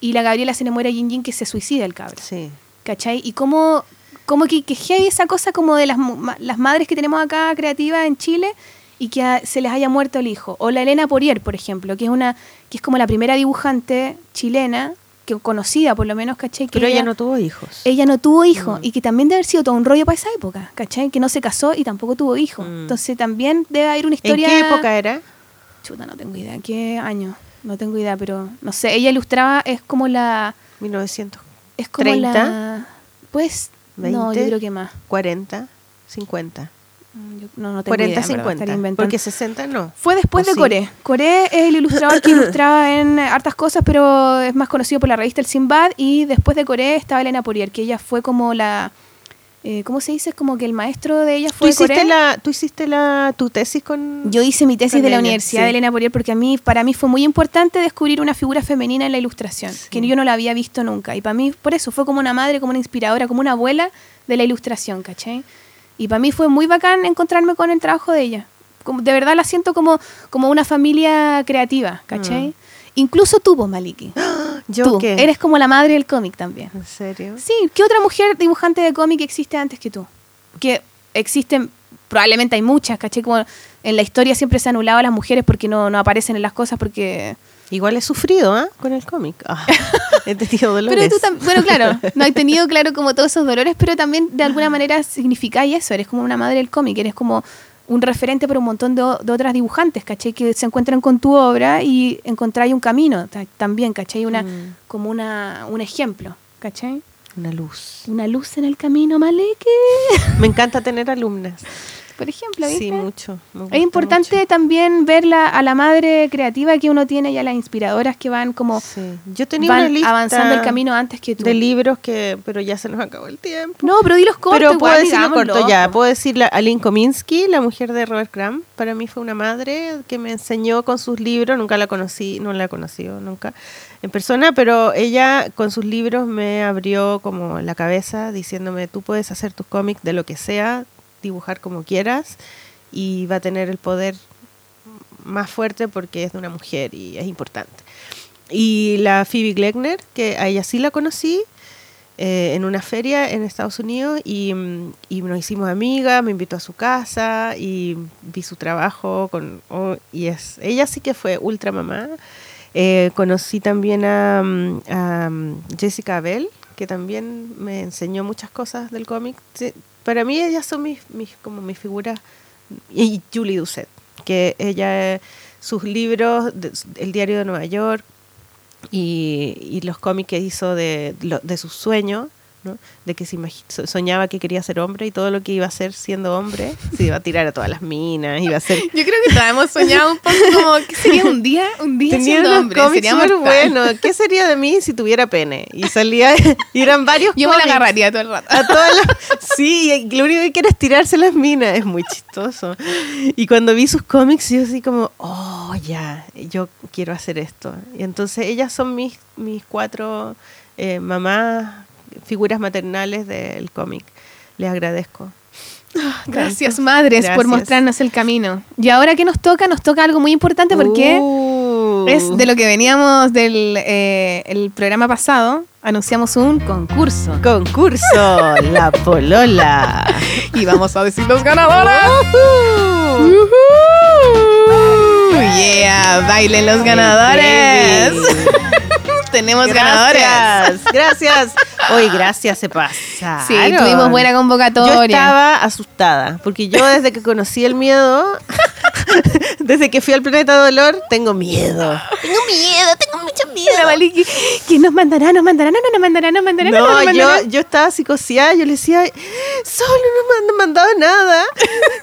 Y la Gabriela se le muere a Yin Yin que se suicida el cabro. Sí. ¿Cachai? Y cómo, cómo que, que heavy esa cosa como de las, las madres que tenemos acá creativas en Chile y que a- se les haya muerto el hijo. O la Elena Porier, por ejemplo, que es una que es como la primera dibujante chilena, que conocida por lo menos, ¿cachai? Que Pero ella no tuvo hijos. ella no tuvo hijo Mm. y que también debe haber sido todo un rollo para esa época, ¿cachai? Que no se casó y tampoco tuvo hijo. Mm. Entonces también debe haber una ¿En historia... qué época era? Chuta, no tengo idea. ¿Qué año? No tengo idea, pero no sé. Ella ilustraba, es como la... 1940, Es como 30, la... Pues... No, yo 20. creo que más. 50. Mm, yo- no, no tengo 40, idea, en verdad, 50. estaría inventando. Porque 60 no. Fue después ¿O de sí? Coré. Coré es el ilustrador que *coughs* ilustraba en hartas cosas, pero es más conocido por la revista El Sinbad. Y después de Coré estaba Elena Porier, que ella fue como la... eh, ¿Cómo se dice? Es como que el maestro de ella ¿Tú fue hiciste, Coré. la, ¿Tú hiciste la, tu tesis con...? Yo hice mi tesis de la Universidad sí. de Elena Porier porque a mí, para mí fue muy importante descubrir una figura femenina en la ilustración, Sí. que yo no la había visto nunca. Y para mí, por eso, fue como una madre, como una inspiradora, como una abuela de la ilustración, ¿cachai? Y para mí fue muy bacán encontrarme con el trabajo de ella. Como, de verdad la siento como, como una familia creativa, ¿cachai? Mm. Incluso tú, vos, Maliki. ¿Yo tú, qué? eres como la madre del cómic también. ¿En serio? Sí, ¿qué otra mujer dibujante de cómic existe antes que tú? Que existen probablemente hay muchas, ¿cachai? Como en la historia siempre se ha anulado a las mujeres porque no, no aparecen en las cosas porque... Igual he sufrido, ¿ah? Con el cómic. Ah, *laughs* he tenido dolores. Pero tú bueno, claro, no has tenido, claro, como todos esos dolores, pero también de alguna manera significáis eso, eres como una madre del cómic, eres como un referente para un montón de, otras dibujantes, ¿cachai? Que se encuentran con tu obra y encontráis un camino ta- también, ¿cachai? Una, Mm. Como una, un ejemplo, ¿cachai? Una luz. Una luz en el camino, Maleke. Me encanta tener alumnas. Por ejemplo, ¿viste? Sí, mucho. Es importante mucho. también ver la- a la madre creativa que uno tiene y a las inspiradoras que van como Sí. Yo tenía una van lista avanzando el camino antes que tú. de libros que, pero ya se nos acabó el tiempo. No, pero di los cortos. pero puedo decirlo corto ya. Puedo decir la Aline Kominsky, la mujer de Robert Crumb. Para mí fue una madre que me enseñó con sus libros. Nunca la conocí, no la he conocido nunca en persona, pero ella con sus libros me abrió como la cabeza diciéndome, tú puedes hacer tus cómics de lo que sea, dibujar como quieras y va a tener el poder más fuerte porque es de una mujer y es importante. Y la Phoebe Glegner, que a ella sí la conocí eh, en una feria en Estados Unidos y, mm, y nos hicimos amigas, me invitó a su casa y vi su trabajo con oh, y es ella sí que fue ultra mamá. Eh, conocí también a, mm, mm, Jessica Abel, que también me enseñó muchas cosas del cómic. Para mí ellas son mis, como mis figuras. Y Julie Doucet, que ella sus libros, El diario de Nueva York, y, y los cómics que hizo de, de sus sueños, ¿no? de que se soñaba que quería ser hombre y todo lo que iba a hacer siendo hombre, se iba a tirar a todas las minas, iba a ser... *laughs* Yo creo que todos hemos soñado un poco como, ¿qué sería un día? Un día Tenía siendo hombre. cómics Sería mortal. buenos. ¿Qué sería de mí si tuviera pene? Y salía, *laughs* y eran varios Yo me la cómics. agarraría todo el rato. A todas las- sí, y lo único que quiere es tirarse las minas, es muy chistoso. Y cuando vi sus cómics, yo así como, oh, ya, yo quiero hacer esto. Y entonces ellas son mis, mis cuatro eh, mamás, figuras maternales del cómic. Les agradezco. Gracias, madres, por mostrarnos el camino. Y ahora que nos toca, nos toca algo muy importante porque Uh. es de lo que veníamos del eh, el programa pasado. Anunciamos un concurso. Concurso, *laughs* la polola. Y vamos a decir los ganadores. Ujú. Yeah, bailen los ganadores. Tenemos ganadores. *laughs* Gracias, gracias. Hoy gracias se pasa. Sí, tuvimos buena convocatoria. Yo estaba asustada, porque yo desde que conocí el miedo, *laughs* desde que fui al planeta Dolor, tengo miedo. Tengo miedo, tengo mucho La Maliki, ¿quién nos mandará? ¿Nos mandará? ¿No nos mandará? ¿Nos mandará? ¿No nos No, mandará? yo, yo estaba psicoseada, yo le decía, solo no me han mandado nada,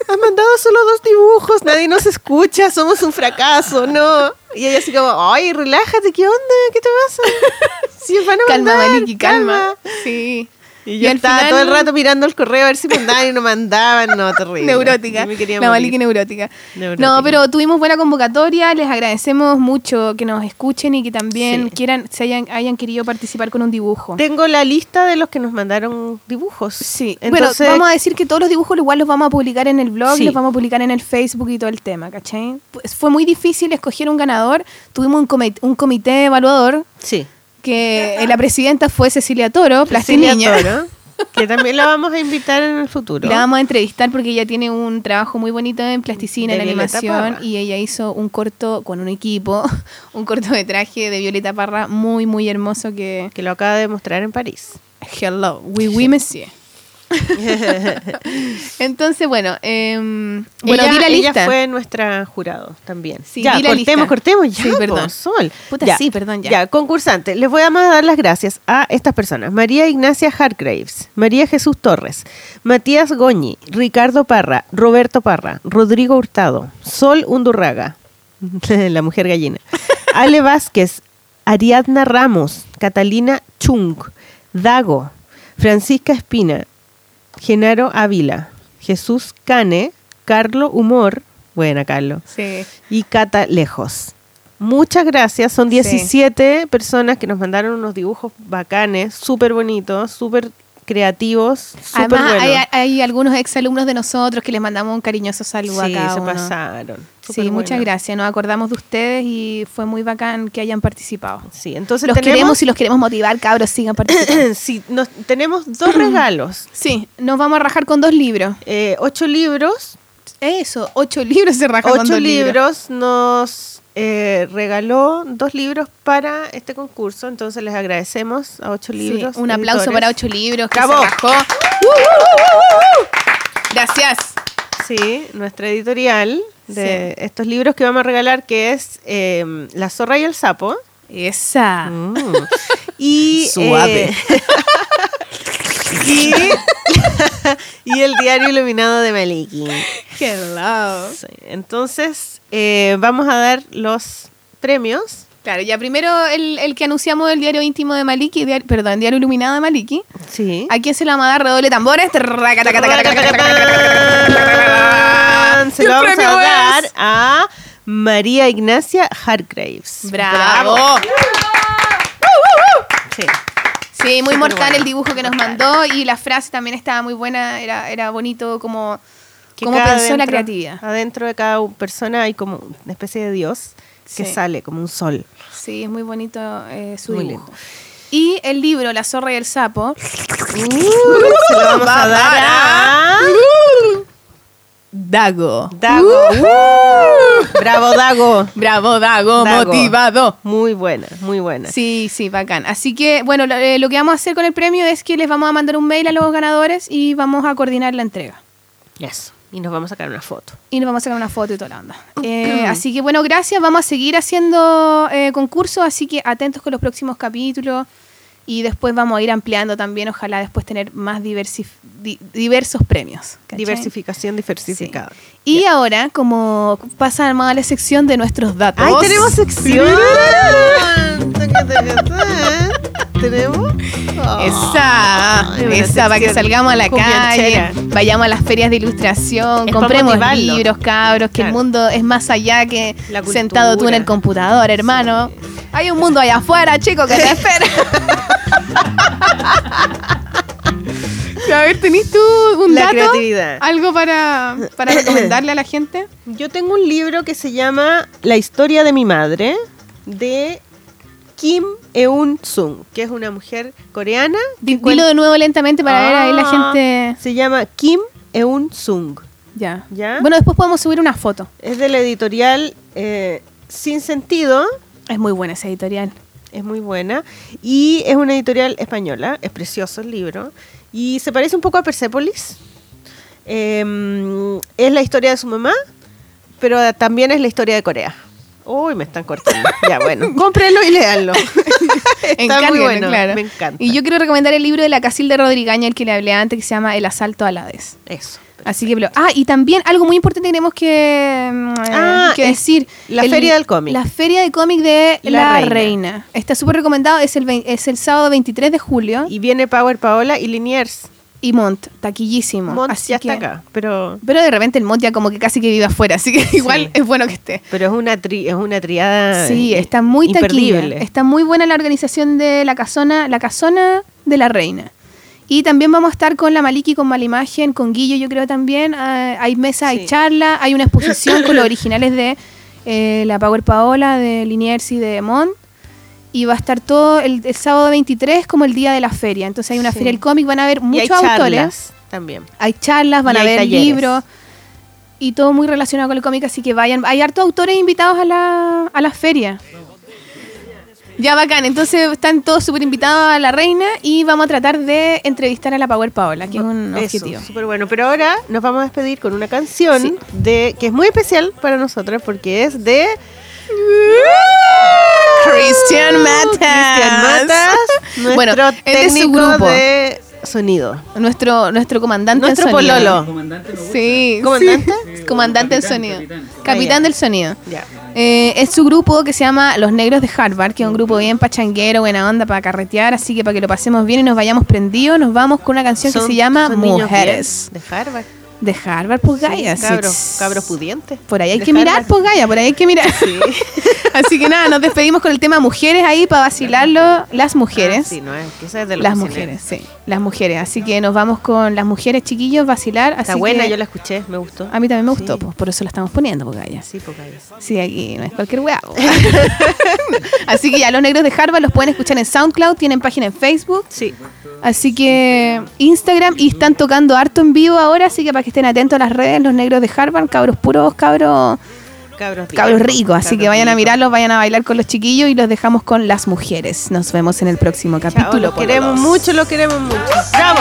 han mandado solo dos dibujos, nadie nos escucha, somos un fracaso, no. Y ella así como, ay, relájate, ¿qué onda? ¿Qué te pasa? *laughs* Si van a Calma, mandar, Maliki, calma. Sí. Y yo al estaba final- todo el rato mirando el correo a ver si mandaban y no mandaban, no, terrible. Neurótica. Me La. Maliki neurótica. Neurótica. No, pero tuvimos buena convocatoria. Les agradecemos mucho que nos escuchen y que también Sí. quieran, se hayan, hayan querido participar con un dibujo. Tengo la lista de los que nos mandaron dibujos. Sí, Entonces, bueno, vamos a decir que todos los dibujos igual los vamos a publicar en el blog, Sí. los vamos a publicar en el Facebook y todo el tema, ¿cachai? Pues fue muy difícil escoger un ganador. Tuvimos un comité, un comité evaluador Sí. Que la presidenta fue Cecilia Toro, Cecilia plastiniña. Toro, *laughs* que también la vamos a invitar en el futuro. La vamos a entrevistar porque ella tiene un trabajo muy bonito en plasticina, De en Violeta animación, Parra. y ella hizo un corto con un equipo, *laughs* un cortometraje de Violeta Parra muy, muy hermoso que... que lo acaba de mostrar en París. Hello, oui, oui, monsieur. *laughs* Entonces, bueno, em, bueno, ella, di la ella fue nuestra jurado también. Sí, ya, di la cortemos, lista. cortemos, ya, Sí, po, perdón. Sol. Puta, Ya, sí, perdón, ya. Ya, concursante. Les voy a dar las gracias a estas personas. María Ignacia Hargraves, María Jesús Torres, Matías Goñi, Ricardo Parra, Roberto Parra, Rodrigo Hurtado, Sol Undurraga, *laughs* la mujer gallina, *laughs* Ale Vázquez, Ariadna Ramos, Catalina Chung, Dago, Francisca Espina, Genaro Ávila, Jesús Cane, Carlo Humor, buena Carlos, Sí. y Cata Lejos. Muchas gracias, son Sí. 17 personas que nos mandaron unos dibujos bacanes, súper bonitos, súper creativos, Además, hay, hay algunos exalumnos de nosotros que les mandamos un cariñoso saludo sí, a cada se uno. pasaron. Sí, muchas gracias. Nos acordamos de ustedes y fue muy bacán que hayan participado. Sí, entonces los tenemos, queremos y los queremos motivar, cabros, sigan participando. *clears throat* sí, nos- tenemos dos *clears throat* regalos. sí, nos vamos a rajar con dos libros. Eh, ocho libros. Eso, ocho libros se rajan con Ocho dos libros. libros nos eh, regaló dos libros para este concurso. Entonces les agradecemos a ocho Sí, libros. un aplauso editores. para ocho libros que ¡Bravo! se rajó. ¡Uh, uh, uh, uh, uh! Gracias. Sí, nuestra editorial de estos libros que vamos a regalar, que es eh, La zorra y el sapo. Esa. Mm. Y, Suave. eh, y, y el diario iluminado de Maliki. Hello. Sí, Entonces, eh, vamos a dar los premios. Claro, ya primero el, el que anunciamos el diario íntimo de Maliki, diario- perdón, diario iluminado de Maliki. Sí. ¿A quién se la vamos a dar? Redoble de Se ¿Qué lo vamos a dar es? a María Ignacia Hargraves. ¡Bravo! Sí. Sí, muy mortal el dibujo que nos mandó y la frase también estaba muy buena, era, era bonito como, como pensó la creatividad. Adentro de cada persona hay como una especie de Dios que Sí. sale como un sol. Sí, es muy bonito eh, su Muy dibujo. lindo. Y el libro La zorra y el sapo. Se lo vamos a dar a Dago. Dago. Uh, *laughs* Bravo, Dago. Bravo, Dago, Dago. motivado. Muy buena, muy buena. Sí, sí, bacán. Así que, bueno, lo, eh, lo que vamos a hacer con el premio es que les vamos a mandar un mail a los ganadores y vamos a coordinar la entrega. Eso. Y nos vamos a sacar una foto. Y nos vamos a sacar una foto y toda la onda. *clears throat* Eh, así que, bueno, gracias. Vamos a seguir haciendo eh, concursos, así que atentos con los próximos capítulos. Y después vamos a ir ampliando también, ojalá después tener más di- diversos premios. ¿cachai? Diversificación diversificada. Y ahora, como pasa más a la sección de nuestros datos. ¡Ay, tenemos sección! *laughs* ¿Tenemos? Esa, una esa, para que salgamos a la calle, vayamos a las ferias de ilustración, Es compremos libros, cabros, que el mundo es más allá que sentado tú en el computador, hermano. Hay un mundo allá afuera, chico, que te espera. *laughs* *laughs* a ver, ¿tenés tú un La dato? creatividad. ¿Algo para, para *coughs* recomendarle a la gente? Yo tengo un libro que se llama La historia de mi madre, de Kim Eun Sung, que es una mujer coreana. Dilo de nuevo lentamente para ver ahí la Ah, gente. Se llama Kim Eun Sung. Ya. ¿Ya? Bueno, después podemos subir una foto. Es de la editorial eh, Sin Sentido. Es muy buena esa editorial. Es muy buena. Y es una editorial española. Es precioso el libro. Y se parece un poco a Persepolis. Eh, es la historia de su mamá, pero también es la historia de Corea. Uy, me están cortando. ya, bueno. *laughs* Cómprenlo y léanlo. *laughs* Está muy bueno. claro. Me encanta. Y yo quiero recomendar el libro de la Casilda Rodrigaña, el que le hablé antes, que se llama El asalto a Hades. Eso. Así que, pero- ah, y también algo muy importante que tenemos que, mm, eh, Ah, que es decir. la Feria del Cómic. La feria de cómic de La, La Reina. Reina. Está súper recomendado, es el, es el sábado 23 de julio. Y viene Power Paola y Liniers. Y Mont, taquillísimo. Mont Así ya que- está acá, pero Pero de repente el Mont ya como que casi que vive afuera, *laughs* así que igual es bueno que esté. pero es una tri- es una triada Sí, está muy taquilla. Está muy buena la organización de la casona, la casona de la reina. Y también vamos a estar con la Maliki, con Malimagen, con Guillo, yo creo también. Ah, hay mesa, hay Sí. charla, hay una exposición con los *coughs* originales de eh, la Power Paola, de Liniers y de Mont. Y va a estar todo el, el sábado 23 como el día de la feria. Entonces hay una Sí. feria del cómic, van a haber Y hay muchos autores. también. Hay charlas, van Y a haber libros y todo muy relacionado con el cómic, así que vayan. Hay hartos autores invitados a la, a la feria. Ya bacán, entonces están todos súper invitados a la reina y vamos a tratar de entrevistar a la Power Paola, que es un Eso, objetivo. súper bueno. Pero ahora nos vamos a despedir con una canción Sí. de que es muy especial para nosotras porque es de Christian Matas. Cristian Matas, nuestro Bueno, es de su técnico grupo. de sonido. Nuestro, nuestro comandante Nuestro en sonido. pololo. Comandante. Sí. ¿Comandante? sí. Comandante en Capitán, sonido. capitán. Ah, del sonido. Eh, es su grupo que se llama Los Negros de Harvard, que es un grupo bien pachanguero, buena onda para carretear, así que para que lo pasemos bien y nos vayamos prendidos, nos vamos con una canción que se llama Mujeres. de Harvard. De Harvard, pues Gaia. Sí, sí. cabros, cabros pudientes. Por ahí hay De que mirar, pues Gaia, por ahí hay que mirar. *laughs* Así que nada, nos despedimos con el tema mujeres ahí para vacilarlo. Las mujeres. Ah, sí, no es, que es de los las mujeres, sí. Las mujeres. Así que nos vamos con las mujeres, chiquillos, vacilar. Está así buena, que yo la escuché, me gustó. A mí también me gustó, Sí. pues, por eso la estamos poniendo, pues Gaia. Sí, porque ahí. Sí, aquí no es cualquier weá. po. *laughs* Así que ya, los negros de Harvard los pueden escuchar en SoundCloud, tienen página en Facebook. Sí. Así que Instagram y están tocando harto en vivo ahora, así que para que estén atentos a las redes, los negros de Harvard, cabros puros, cabros, Cabros, cabros ricos. Así cabros que vayan a mirarlos, vayan a bailar con los chiquillos y los dejamos con las mujeres. Nos vemos en el próximo Chao, capítulo. lo queremos mucho, lo queremos mucho. ¡Bravo!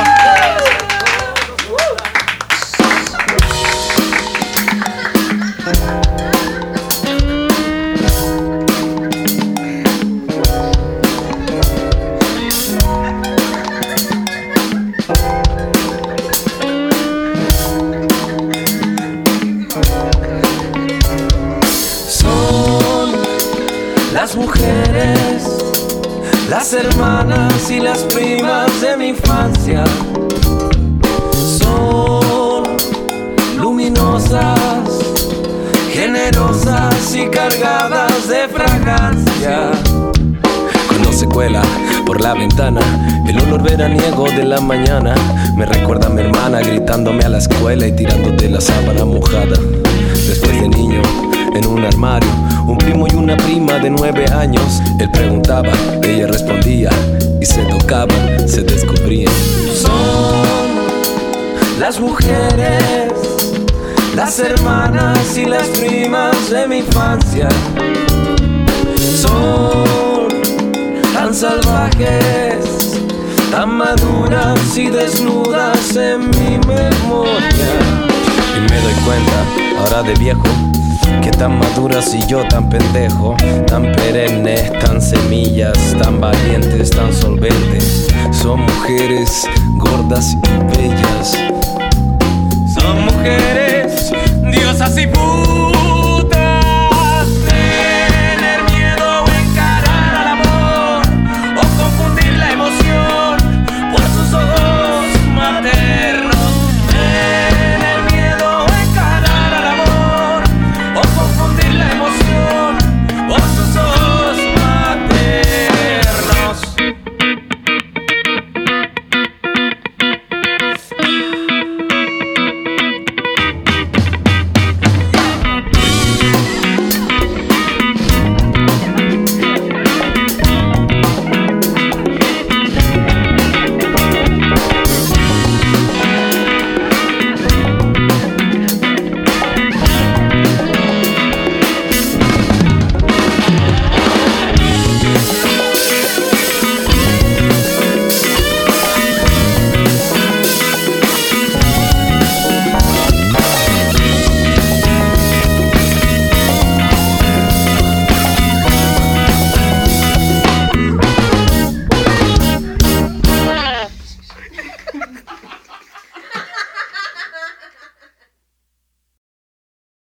Y las primas de mi infancia. Son luminosas, generosas y cargadas de fragancia. Cuando se cuela por la ventana, el olor veraniego de la mañana me recuerda a mi hermana gritándome a la escuela y tirándote la sábana mojada. Después de niño, en un armario, un primo y una prima de nueve años, él preguntaba, ella respondía y se tocaban, se descubrían. Son las mujeres, las hermanas y las primas de mi infancia. Son tan salvajes, tan maduras y desnudas en mi memoria. Y me doy cuenta, ahora de viejo, que tan maduras y yo tan pendejo, tan perennes, tan semillas, tan valientes, tan solventes. Son mujeres gordas y bellas. Son mujeres, diosas y puras.